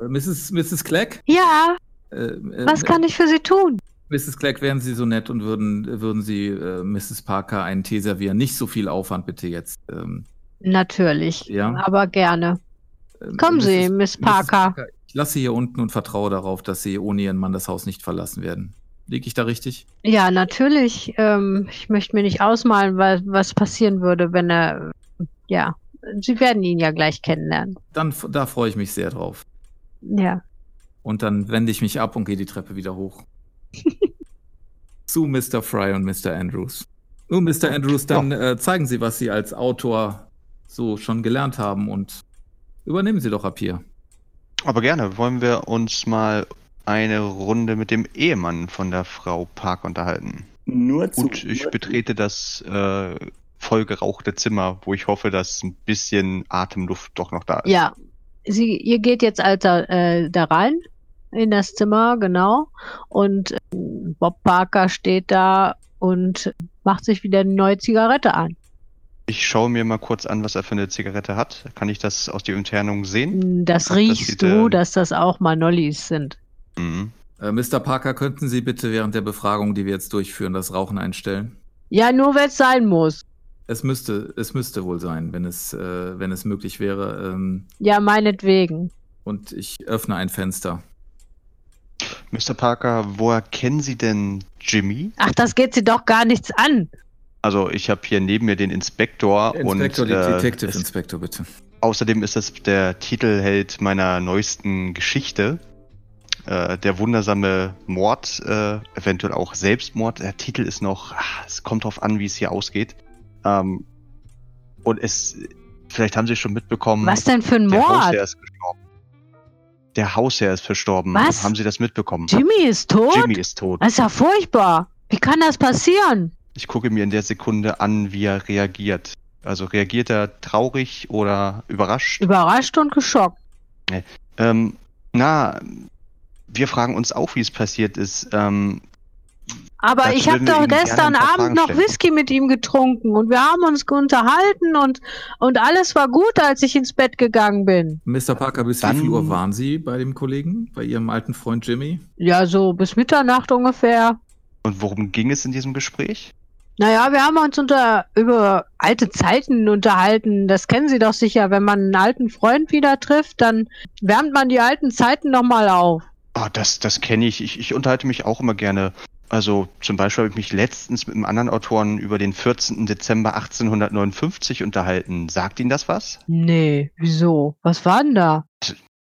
Äh, Mrs. Mrs. Clack? Ja, Äh, äh, was kann ich für Sie tun? Mrs. Clack, wären Sie so nett und würden, würden Sie äh, Mrs. Parker einen Tee servieren? Nicht so viel Aufwand bitte jetzt. Ähm, Natürlich, Ja. aber gerne. ähm, Kommen Sie, Mrs. Miss Parker. Ich lasse Sie hier unten und vertraue darauf, dass Sie ohne Ihren Mann das Haus nicht verlassen werden. Liege ich da richtig? Ja, natürlich. Ähm, ich möchte mir nicht ausmalen, was, was passieren würde, wenn er. Ja, Sie werden ihn ja gleich kennenlernen. Dann, da freue ich mich sehr drauf. Ja. Und dann wende ich mich ab und gehe die Treppe wieder hoch. Zu Mr. Fry und Mr. Andrews. Nun, Mr. Andrews, dann äh, zeigen Sie, was Sie als Autor so schon gelernt haben und übernehmen Sie doch ab hier. Aber gerne, wollen wir uns mal eine Runde mit dem Ehemann von der Frau Park unterhalten. Nur zu. Und ich betrete das äh, vollgerauchte Zimmer, wo ich hoffe, dass ein bisschen Atemluft doch noch da ist. Ja. Sie, ihr geht jetzt also äh, da rein in das Zimmer, genau. Und äh, Bob Parker steht da und macht sich wieder eine neue Zigarette an. Ich schaue mir mal kurz an, was er für eine Zigarette hat. Kann ich das aus der Entfernung sehen? Das Ach, das riechst sieht, du, äh, dass das auch Manollis sind. Mhm. Äh, Mr. Parker, könnten Sie bitte während der Befragung, die wir jetzt durchführen, das Rauchen einstellen? Ja, nur wenn es sein muss. Es müsste, es müsste wohl sein, wenn es, äh, wenn es möglich wäre. Ähm, Ja, meinetwegen. und ich öffne ein Fenster. Mr. Parker, woher kennen Sie denn Jimmy? Ach, das geht sie doch gar nichts an. Also ich habe hier neben mir den Inspektor, Inspektor, und äh, Detective es, Inspector, bitte. außerdem ist das der Titelheld meiner neuesten Geschichte. Äh, der wundersame Mord, äh, eventuell auch Selbstmord. Der Titel ist noch, ah, es kommt drauf an, wie es hier ausgeht. Ähm, und es, vielleicht haben Sie schon mitbekommen, Was denn für ein der Mord? Hausherr ist gestorben. Der Hausherr ist verstorben. Was? Haben Sie das mitbekommen? Jimmy ist tot? Jimmy ist tot. Das ist ja furchtbar. Wie kann das passieren? Ich gucke mir in der Sekunde an, wie er reagiert. Also reagiert er traurig oder überrascht? Überrascht und geschockt. Ähm, na, wir fragen uns auch, wie es passiert ist. Ähm, Aber ich habe doch gestern Abend noch stellen. Whisky mit ihm getrunken und wir haben uns unterhalten und, und alles war gut, als ich ins Bett gegangen bin. Mr. Parker, bis Dann- wie viel Uhr waren Sie bei dem Kollegen, bei Ihrem alten Freund Jimmy? Ja, so bis Mitternacht ungefähr. und worum ging es in diesem Gespräch? Naja, wir haben uns unter, über alte Zeiten unterhalten. Das kennen Sie doch sicher. Wenn man einen alten Freund wieder trifft, dann wärmt man die alten Zeiten nochmal auf. Oh, das, das kenne ich. ich. Ich unterhalte mich auch immer gerne. Also zum Beispiel habe ich mich letztens mit einem anderen Autoren über den 14. Dezember 1859 unterhalten. Sagt Ihnen das was? Nee, wieso? Was war denn da?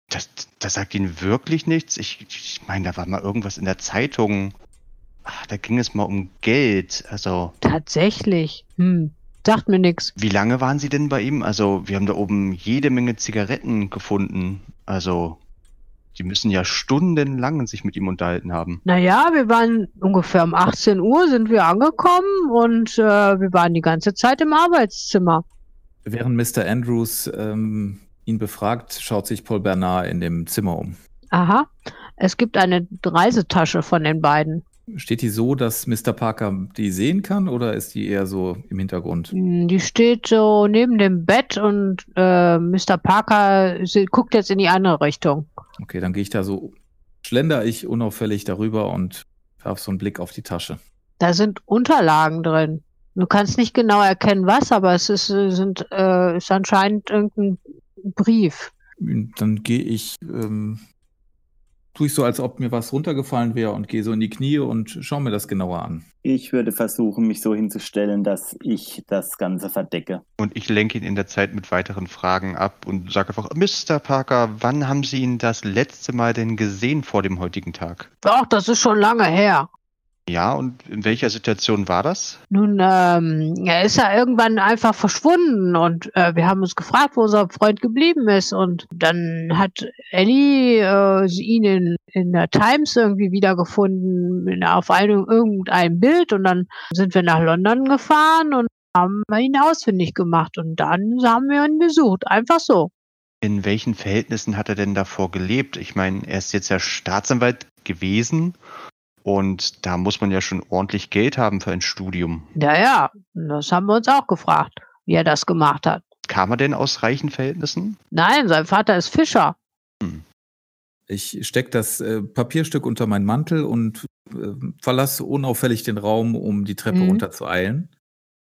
Das, das sagt Ihnen wirklich nichts? Ich, ich meine, da war mal irgendwas in der Zeitung. Ach, da ging es mal um Geld. Also, Tatsächlich. Hm. Sagt mir nix. wie lange waren Sie denn bei ihm? Also, wir haben da oben jede Menge Zigaretten gefunden. Also, Sie müssen ja stundenlang sich mit ihm unterhalten haben. Naja, wir waren ungefähr um 18 Uhr sind wir angekommen und äh, wir waren die ganze Zeit im Arbeitszimmer. Während Mr. Andrews ähm, ihn befragt, schaut sich Paul Bernard in dem Zimmer um. Aha. Es gibt eine Reisetasche von den beiden. Steht die so, dass Mr. Parker die sehen kann oder ist die eher so im Hintergrund? Hm, Die steht so neben dem Bett und äh, Mr. Parker sie, guckt jetzt in die andere Richtung. Okay, dann gehe ich da so, schlender ich unauffällig darüber und werf so einen Blick auf die Tasche. Da sind Unterlagen drin. Du kannst nicht genau erkennen, was, aber es ist, äh, sind, äh, ist anscheinend irgendein Brief. Dann gehe ich, ähm, tue ich so, als ob mir was runtergefallen wäre und gehe so in die Knie und schaue mir das genauer an. Ich würde versuchen, mich so hinzustellen, dass ich das Ganze verdecke. Und ich lenke ihn in der Zeit mit weiteren Fragen ab und sage einfach, Mr. Parker, wann haben Sie ihn das letzte Mal denn gesehen vor dem heutigen Tag? Ach, das ist schon lange her. Ja, und in welcher Situation war das? Nun, ähm, er ist ja irgendwann einfach verschwunden und äh, wir haben uns gefragt, wo unser Freund geblieben ist. Und dann hat Ellie äh, ihn in, in der Times irgendwie wiedergefunden, in, auf einem, irgendeinem Bild. Und dann sind wir nach London gefahren und haben ihn ausfindig gemacht. Und dann haben wir ihn besucht. Einfach so. In welchen Verhältnissen hat er denn davor gelebt? Ich meine, er ist jetzt ja Staatsanwalt gewesen und da muss man ja schon ordentlich Geld haben für ein Studium. Ja, ja, das haben wir uns auch gefragt, wie er das gemacht hat. Kam er denn aus reichen Verhältnissen? Nein, sein Vater ist Fischer. Ich stecke das äh, Papierstück unter meinen Mantel und äh, verlasse unauffällig den Raum, um die Treppe Mhm. runter zu eilen.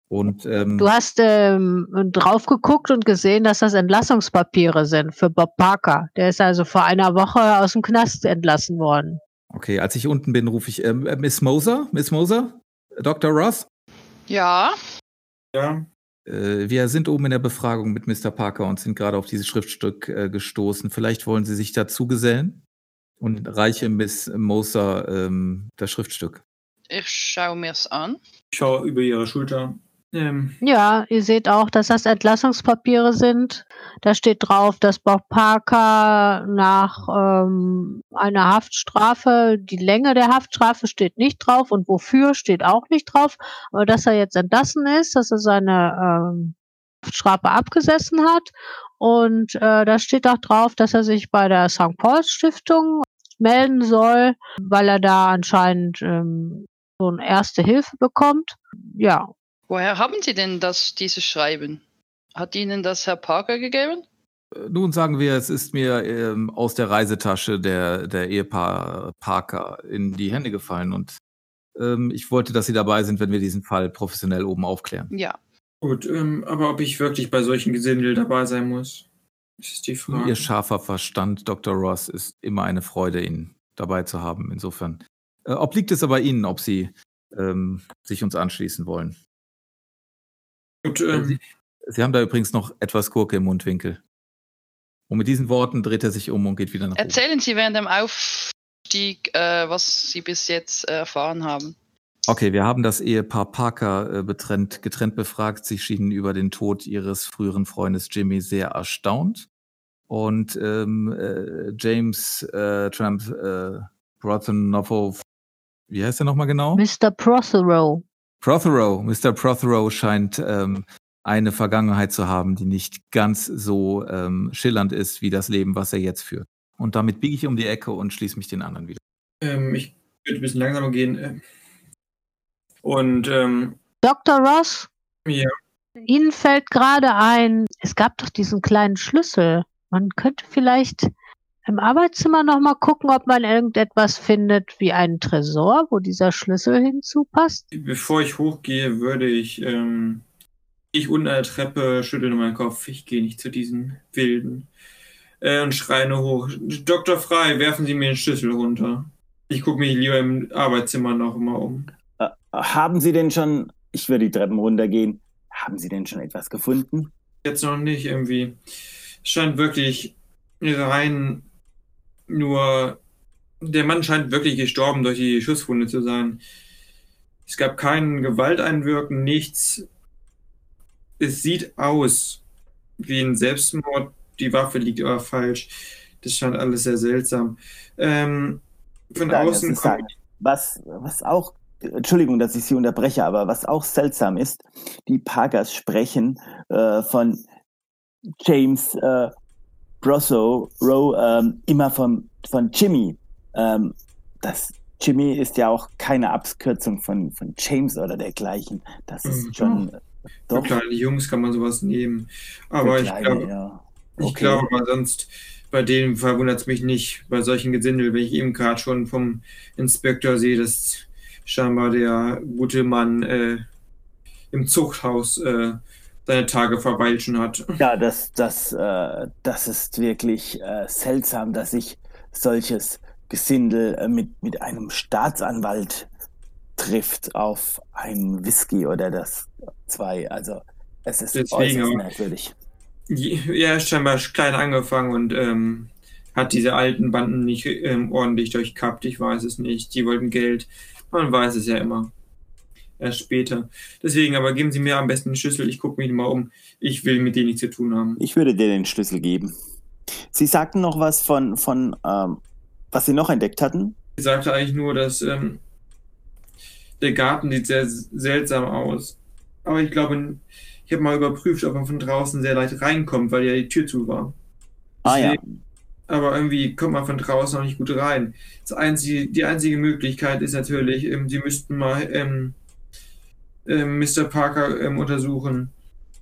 Und ähm, Du hast ähm, drauf geguckt und gesehen, dass das Entlassungspapiere sind für Bob Parker. Der ist also vor einer Woche aus dem Knast entlassen worden. Okay, als ich unten bin, rufe ich ähm, äh, Miss Moser, Miss Moser, Dr. Ross. Ja, Ja, Äh, wir sind oben in der Befragung mit Mr. Parker und sind gerade auf dieses Schriftstück äh, gestoßen. Vielleicht wollen Sie sich dazu gesellen und reiche Miss Moser ähm, das Schriftstück. ich schaue mir's an. ich schaue über ihre Schulter. Ähm, Ja, ihr seht auch, dass das Entlassungspapiere sind. Da steht drauf, dass Bob Parker nach ähm, einer Haftstrafe, die Länge der Haftstrafe steht nicht drauf und wofür steht auch nicht drauf, aber dass er jetzt entlassen ist, dass er seine ähm, Haftstrafe abgesessen hat und äh, da steht auch drauf, dass er sich bei der St. Paul's Stiftung melden soll, weil er da anscheinend ähm, so eine erste Hilfe bekommt. Ja, Woher haben Sie denn das, dieses Schreiben? Hat Ihnen das Herr Parker gegeben? Äh, Nun sagen wir, es ist mir ähm, aus der Reisetasche der, der Ehepaar Parker in die Hände gefallen und ähm, ich wollte, dass Sie dabei sind, wenn wir diesen Fall professionell oben aufklären. Ja. gut, ähm, aber ob ich wirklich bei solchen Gesindel dabei sein muss, ist die Frage. Ihr scharfer Verstand, Dr. Ross, ist immer eine Freude, ihn dabei zu haben. Insofern äh, obliegt es aber Ihnen, ob Sie ähm, sich uns anschließen wollen. Gut, ähm, Sie, Sie haben da übrigens noch etwas Gurke im Mundwinkel. Und mit diesen Worten dreht er sich um und geht wieder nach oben. Erzählen Sie während dem Aufstieg, äh, was Sie bis jetzt äh, erfahren haben. Okay, wir haben das Ehepaar Parker äh, betrennt, getrennt befragt. Sie schienen über den Tod ihres früheren Freundes Jimmy sehr erstaunt. Und ähm, äh, James äh, Trump äh, Brothenopov, wie heißt er nochmal genau? Mr. Prothero. Prothero, Mr. Prothero scheint ähm, eine Vergangenheit zu haben, die nicht ganz so ähm, schillernd ist wie das Leben, was er jetzt führt. Und damit biege ich um die Ecke und schließe mich den anderen wieder. ähm, ich würde ein bisschen langsamer gehen. ähm. Und ähm, Dr. Ross, ja, Ihnen fällt gerade ein, es gab doch diesen kleinen Schlüssel. Man könnte vielleicht im Arbeitszimmer nochmal gucken, ob man irgendetwas findet wie einen Tresor, wo dieser Schlüssel hinzupasst. bevor ich hochgehe, würde ich ähm, ich unten an der Treppe schüttel nur meinen Kopf. Ich gehe nicht zu diesen Wilden. Äh, und schreie nur hoch. Dr. Frei, werfen Sie mir den Schlüssel runter. Ich gucke mich lieber im Arbeitszimmer noch mal um. Äh, haben Sie denn schon, ich würde die Treppen runtergehen, haben Sie denn schon etwas gefunden? Jetzt noch nicht irgendwie. Es scheint wirklich rein nur. Der Mann scheint wirklich gestorben durch die Schusswunde zu sein. Es gab kein Gewalteinwirken, nichts. Es sieht aus wie ein Selbstmord. Die Waffe liegt aber falsch. Das scheint alles sehr seltsam. Ähm, von Sagen, außen ist sagen. Was, was auch, Entschuldigung, dass ich Sie unterbreche, aber was auch seltsam ist, die Parkers sprechen äh, von James äh, Brosso Rowe ähm, immer von, von Jimmy. Ähm, das Jimmy ist ja auch keine Abkürzung von, von James oder dergleichen. Das ist Mhm. schon äh, Für doch kleine Jungs kann man sowas nehmen. Aber für ich kleine, glaube, ja. Ich Okay. glaube mal, sonst bei dem verwundert es mich nicht. Bei solchen Gesindel, wenn ich eben gerade schon vom Inspektor sehe, dass scheinbar der gute Mann äh, im Zuchthaus äh, seine Tage verweilschen hat. Ja, das, das, äh, das ist wirklich äh, seltsam, dass sich solches Gesindel äh, mit, mit einem Staatsanwalt trifft auf einen Whisky oder das zwei. Also es ist Deswegen äußerst merkwürdig. Er ist scheinbar klein angefangen und ähm, hat diese alten Banden nicht ähm, ordentlich durchkappt. Ich weiß es nicht. Die wollten Geld. Man weiß es ja immer. Erst später. Deswegen, aber geben Sie mir am besten den Schlüssel. Ich gucke mich mal um. Ich will mit denen nichts zu tun haben. Ich würde dir den Schlüssel geben. Sie sagten noch was von, von ähm, was Sie noch entdeckt hatten? Ich sagte eigentlich nur, dass ähm, der Garten sieht sehr seltsam aus. Aber ich glaube, ich habe mal überprüft, ob man von draußen sehr leicht reinkommt, weil ja die Tür zu war. Ah ja. Aber irgendwie kommt man von draußen noch nicht gut rein. Das einzige, die einzige Möglichkeit ist natürlich, ähm, sie müssten mal ähm, ähm, Mr. Parker ähm, untersuchen,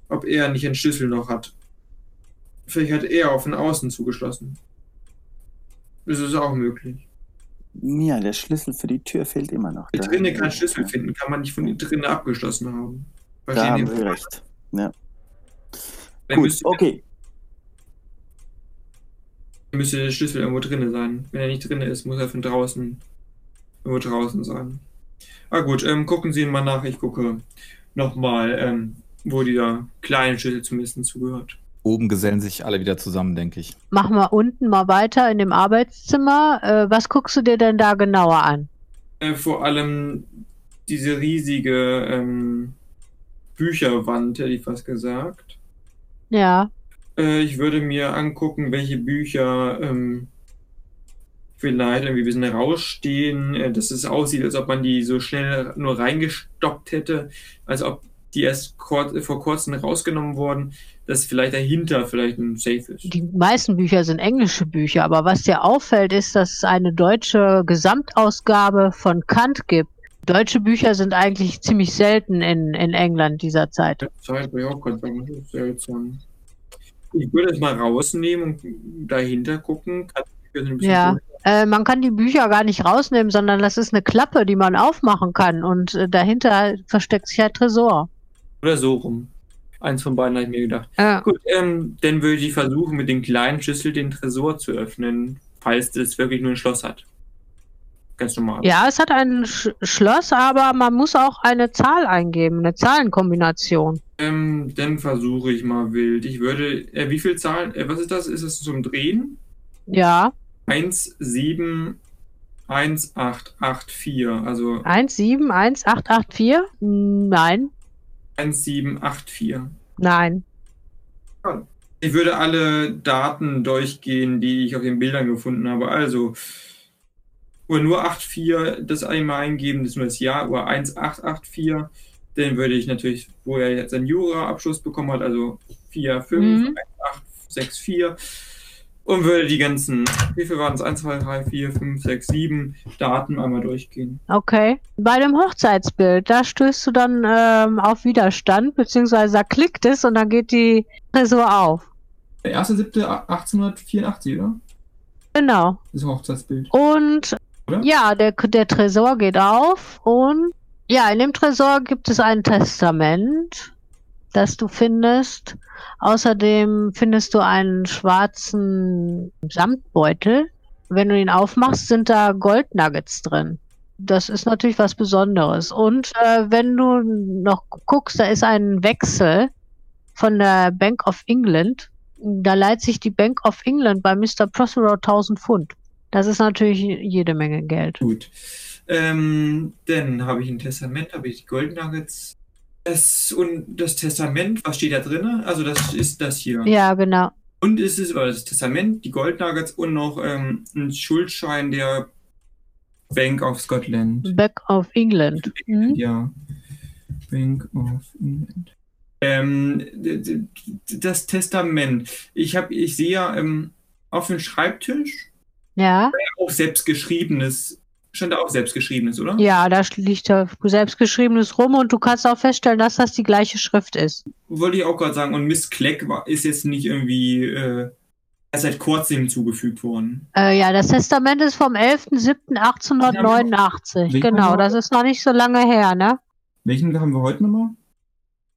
ob er nicht einen Schlüssel noch hat. Vielleicht hat er auch von außen zugeschlossen. Das ist auch möglich. Ja, der Schlüssel für die Tür fehlt immer noch. Da- drinnen keinen Schlüssel finden, kann man nicht von drinnen abgeschlossen haben. Da haben Sie? Sie recht. Ja. Dann Gut, müsste, okay. müsste der Schlüssel irgendwo drinnen sein. Wenn er nicht drinnen ist, muss er von draußen Wird draußen sein. Ah gut, ähm, gucken Sie mal nach. Ich gucke nochmal, ähm, wo dieser kleine Schlüssel zumindest zugehört. Oben gesellen sich alle wieder zusammen, denke ich. Machen wir unten mal weiter in dem Arbeitszimmer. Äh, was guckst du dir denn da genauer an? Äh, vor allem diese riesige ähm, Bücherwand, hätte ich fast gesagt. Ja. Äh, ich würde mir angucken, welche Bücher ähm, vielleicht irgendwie ein bisschen rausstehen, äh, dass es aussieht, als ob man die so schnell nur reingestoppt hätte, als ob die erst kur vor kurzem rausgenommen wurden, dass vielleicht dahinter vielleicht ein Safe ist. Die meisten Bücher sind englische Bücher, aber was dir auffällt, ist, dass es eine deutsche Gesamtausgabe von Kant gibt. Deutsche Bücher sind eigentlich ziemlich selten in, in England dieser Zeit. Ich würde es mal rausnehmen und dahinter gucken. Ja, äh, man kann die Bücher gar nicht rausnehmen, sondern das ist eine Klappe, die man aufmachen kann und äh, dahinter versteckt sich ein Tresor. Oder so rum. Eins von beiden habe ich mir gedacht. Ja. Gut, ähm, dann würde ich versuchen, mit dem kleinen Schlüssel den Tresor zu öffnen, falls es wirklich nur ein Schloss hat. Ganz normal. Ja, es hat ein Sch Schloss, aber man muss auch eine Zahl eingeben, eine Zahlenkombination. Ähm, dann versuche ich mal wild. Ich würde, äh, wie viel Zahlen, äh, was ist das? Ist das zum Drehen? Ja, 1, 7, 1, 8, 8, 4. Also 171884? Nein, 1, 7, 8, 4. nein. Ich würde alle Daten durchgehen, die ich auf den Bildern gefunden habe. Also, oder nur 8,4 das einmal eingeben, das ist nur das Jahr, oder 1884. Dann würde ich natürlich, wo er jetzt seinen Jura-Abschluss bekommen hat, also 4, 5, Mhm. 8, 6, 4. Und würde die ganzen, wie viel waren es? 1, 2, 3, 4, 5, 6, 7 Daten einmal durchgehen. Okay. Bei dem Hochzeitsbild, da stößt du dann ähm, auf Widerstand, beziehungsweise da klickt es und dann geht die Tresor auf. Der 1.7.1884, oder? Genau. Das Hochzeitsbild. Und Oder? ja, der, der Tresor geht auf und ja, in dem Tresor gibt es ein Testament, das du findest. Außerdem findest du einen schwarzen Samtbeutel. Wenn du ihn aufmachst, sind da Goldnuggets drin. Das ist natürlich was Besonderes. Und äh, wenn du noch guckst, da ist ein Wechsel von der Bank of England. Da leiht sich die Bank of England bei Mr. Prothero 1000 Pfund. Das ist natürlich jede Menge Geld. Gut. Ähm, dann habe ich ein Testament, habe ich die Golden Nuggets. Das, und das Testament, was steht da drin? Also das ist das hier. Ja, genau. Und es ist das Testament, die Gold Nuggets und noch ähm, ein Schuldschein der Bank of Scotland. Bank of England. Mhm. Ja. Bank of England. Ähm, das Testament. Ich habe, ich sehe ja ähm, auf dem Schreibtisch Ja, auch selbstgeschriebenes. Stand da auch selbstgeschriebenes, oder? ja, da liegt da selbstgeschriebenes rum und du kannst auch feststellen, dass das die gleiche Schrift ist. Wollte ich auch gerade sagen. Und Miss Kleck war, ist jetzt nicht irgendwie äh, erst seit kurzem hinzugefügt worden. Äh, ja, das Testament ist vom 11.07.1889. Welchen Genau, das ist noch nicht so lange her, ne? Welchen haben wir heute nochmal?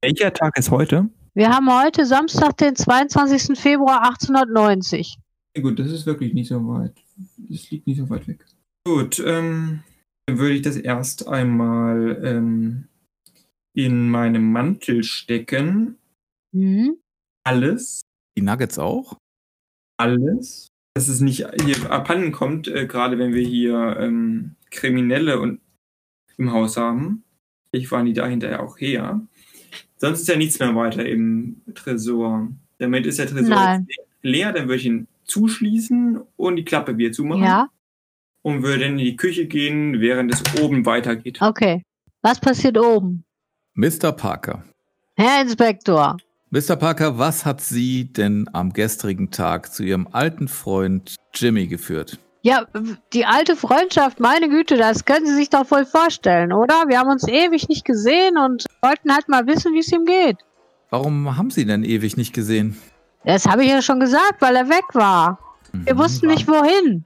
Welcher Tag ist heute? Wir haben heute Samstag, den 22. Februar 1890. Ja, gut, das ist wirklich nicht so weit. Das liegt nicht so weit weg. Gut, ähm, dann würde ich das erst einmal ähm, in meinem Mantel stecken. Mhm. Alles, Die Nuggets auch? alles. Dass es nicht hier abhanden kommt, äh, gerade wenn wir hier ähm, Kriminelle und im Haus haben. Ich waren die da hinterher auch her. Sonst ist ja nichts mehr weiter im Tresor. Damit ist der Tresor leer, dann würde ich ihn zuschließen und die Klappe wieder zumachen. Ja, und würde in die Küche gehen, während es oben weitergeht. okay. Was passiert oben? Mr. Parker. Herr Inspektor. Mr. Parker, was hat Sie denn am gestrigen Tag zu Ihrem alten Freund Jimmy geführt? Ja, die alte Freundschaft, meine Güte, das können Sie sich doch wohl vorstellen, oder? Wir haben uns ewig nicht gesehen und wollten halt mal wissen, wie es ihm geht. Warum haben Sie denn ewig nicht gesehen? Das habe ich ja schon gesagt, weil er weg war. Wir Mhm. wussten nicht, wohin.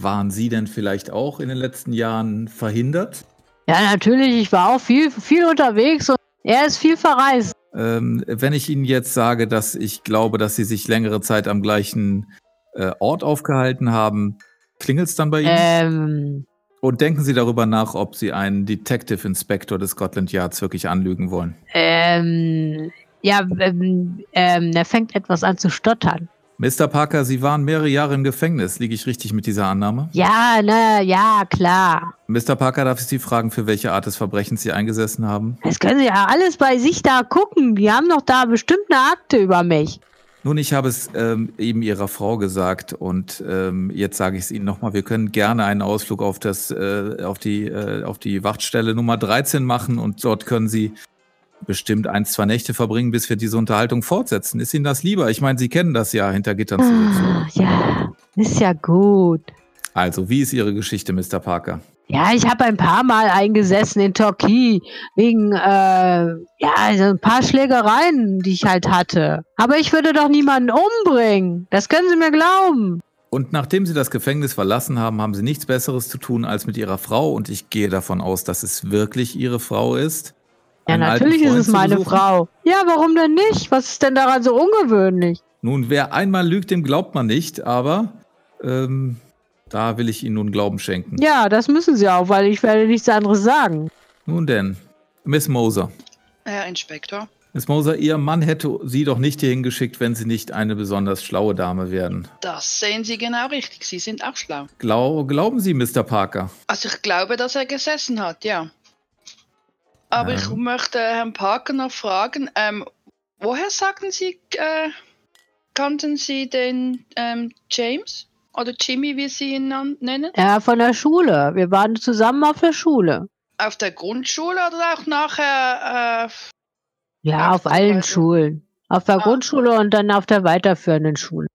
Waren Sie denn vielleicht auch in den letzten Jahren verhindert? Ja, natürlich, ich war auch viel, viel unterwegs und er ist viel verreist. Ähm, wenn ich Ihnen jetzt sage, dass ich glaube, dass Sie sich längere Zeit am gleichen äh, Ort aufgehalten haben, klingelt es dann bei Ihnen? Ähm, Und denken Sie darüber nach, ob Sie einen Detective Inspector des Scotland Yards wirklich anlügen wollen. Ähm, ja, ähm, ähm, er fängt etwas an zu stottern. Mr. Parker, Sie waren mehrere Jahre im Gefängnis. Liege ich richtig mit dieser Annahme? Ja, na, ja, klar. Mr. Parker, darf ich Sie fragen, für welche Art des Verbrechens Sie eingesessen haben? Das können Sie ja alles bei sich da gucken. Die haben doch da bestimmt eine Akte über mich. Nun, ich habe es ähm, eben Ihrer Frau gesagt und ähm, jetzt sage ich es Ihnen nochmal. Wir können gerne einen Ausflug auf, das, äh, auf, die, äh, auf die Wachtstelle Nummer 13 machen und dort können Sie bestimmt ein, zwei Nächte verbringen, bis wir diese Unterhaltung fortsetzen. Ist Ihnen das lieber? Ich meine, Sie kennen das ja, hinter Gittern zu sitzen. Ah, ja, ist ja gut. Also, wie ist Ihre Geschichte, Mr. Parker? Ja, ich habe ein paar Mal eingesessen in Torquay wegen äh, ja so ein paar Schlägereien, die ich halt hatte. Aber ich würde doch niemanden umbringen. Das können Sie mir glauben. Und nachdem Sie das Gefängnis verlassen haben, haben Sie nichts Besseres zu tun als mit Ihrer Frau. Und ich gehe davon aus, dass es wirklich Ihre Frau ist. Ja, einen natürlich alten ist es meine besuchen? Frau. Ja, warum denn nicht? Was ist denn daran so ungewöhnlich? Nun, wer einmal lügt, dem glaubt man nicht, aber ähm, da will ich Ihnen nun Glauben schenken. Ja, das müssen Sie auch, weil ich werde nichts anderes sagen. Nun denn, Miss Moser. Herr Inspektor. Miss Moser, Ihr Mann hätte Sie doch nicht hierhin geschickt, wenn Sie nicht eine besonders schlaue Dame wären. Das sehen Sie genau richtig. Sie sind auch schlau. Glau glauben Sie, Mr. Parker? Also ich glaube, dass er gesessen hat, ja. Aber ich Ähm. möchte Herrn Parker noch fragen, ähm, woher sagten Sie, äh, kannten Sie den ähm, James? Oder Jimmy, wie Sie ihn nennen? Ja, von der Schule. Wir waren zusammen auf der Schule. Auf der Grundschule oder auch nachher? Äh, Ja, auf allen. Schulen. Auf der Ah. Grundschule und dann auf der weiterführenden Schule.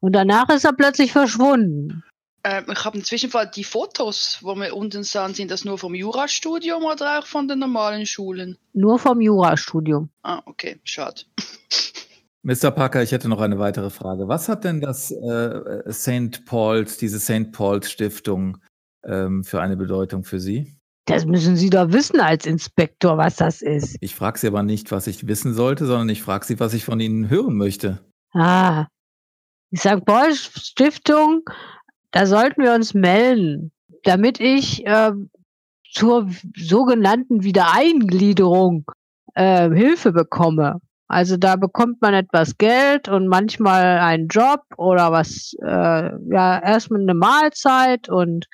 Und danach ist er plötzlich verschwunden. Äh, ich habe inzwischen Fall die Fotos, wo wir unten sahen, sind das nur vom Jurastudium oder auch von den normalen Schulen? Nur vom Jurastudium. Ah, okay, schade. Mr. Parker, ich hätte noch eine weitere Frage. Was hat denn das äh, St. Paul's, diese St. Paul's Stiftung ähm, für eine Bedeutung für Sie? Das müssen Sie doch wissen als Inspektor, was das ist. Ich frage Sie aber nicht, was ich wissen sollte, sondern ich frage Sie, was ich von Ihnen hören möchte. Ah, die St. Paul Stiftung, da sollten wir uns melden, damit ich äh, zur sogenannten Wiedereingliederung äh, Hilfe bekomme. Also da bekommt man etwas Geld und manchmal einen Job oder was, äh, ja, erstmal eine Mahlzeit und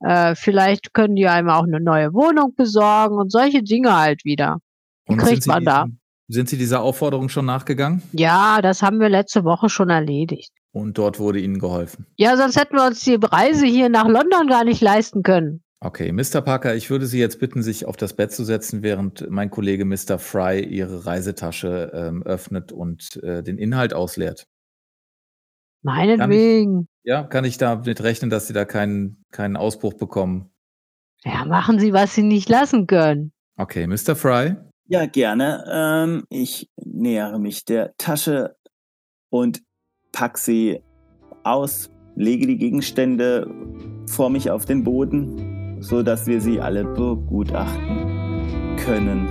äh, vielleicht können die einem auch eine neue Wohnung besorgen und solche Dinge halt wieder. Die Und kriegt man da. Sind Sie dieser Aufforderung schon nachgegangen? Ja, das haben wir letzte Woche schon erledigt. Und dort wurde Ihnen geholfen. Ja, sonst hätten wir uns die Reise hier nach London gar nicht leisten können. Okay, Mr. Parker, ich würde Sie jetzt bitten, sich auf das Bett zu setzen, während mein Kollege Mr. Fry Ihre Reisetasche ähm, öffnet und äh, den Inhalt ausleert. Meinetwegen. Ja, kann ich damit rechnen, dass Sie da keinen, keinen Ausbruch bekommen? Ja, machen Sie, was Sie nicht lassen können. Okay, Mr. Fry. Ja, gerne. Ähm, ich nähere mich der Tasche und pack sie aus, lege die Gegenstände vor mich auf den Boden, so dass wir sie alle begutachten können.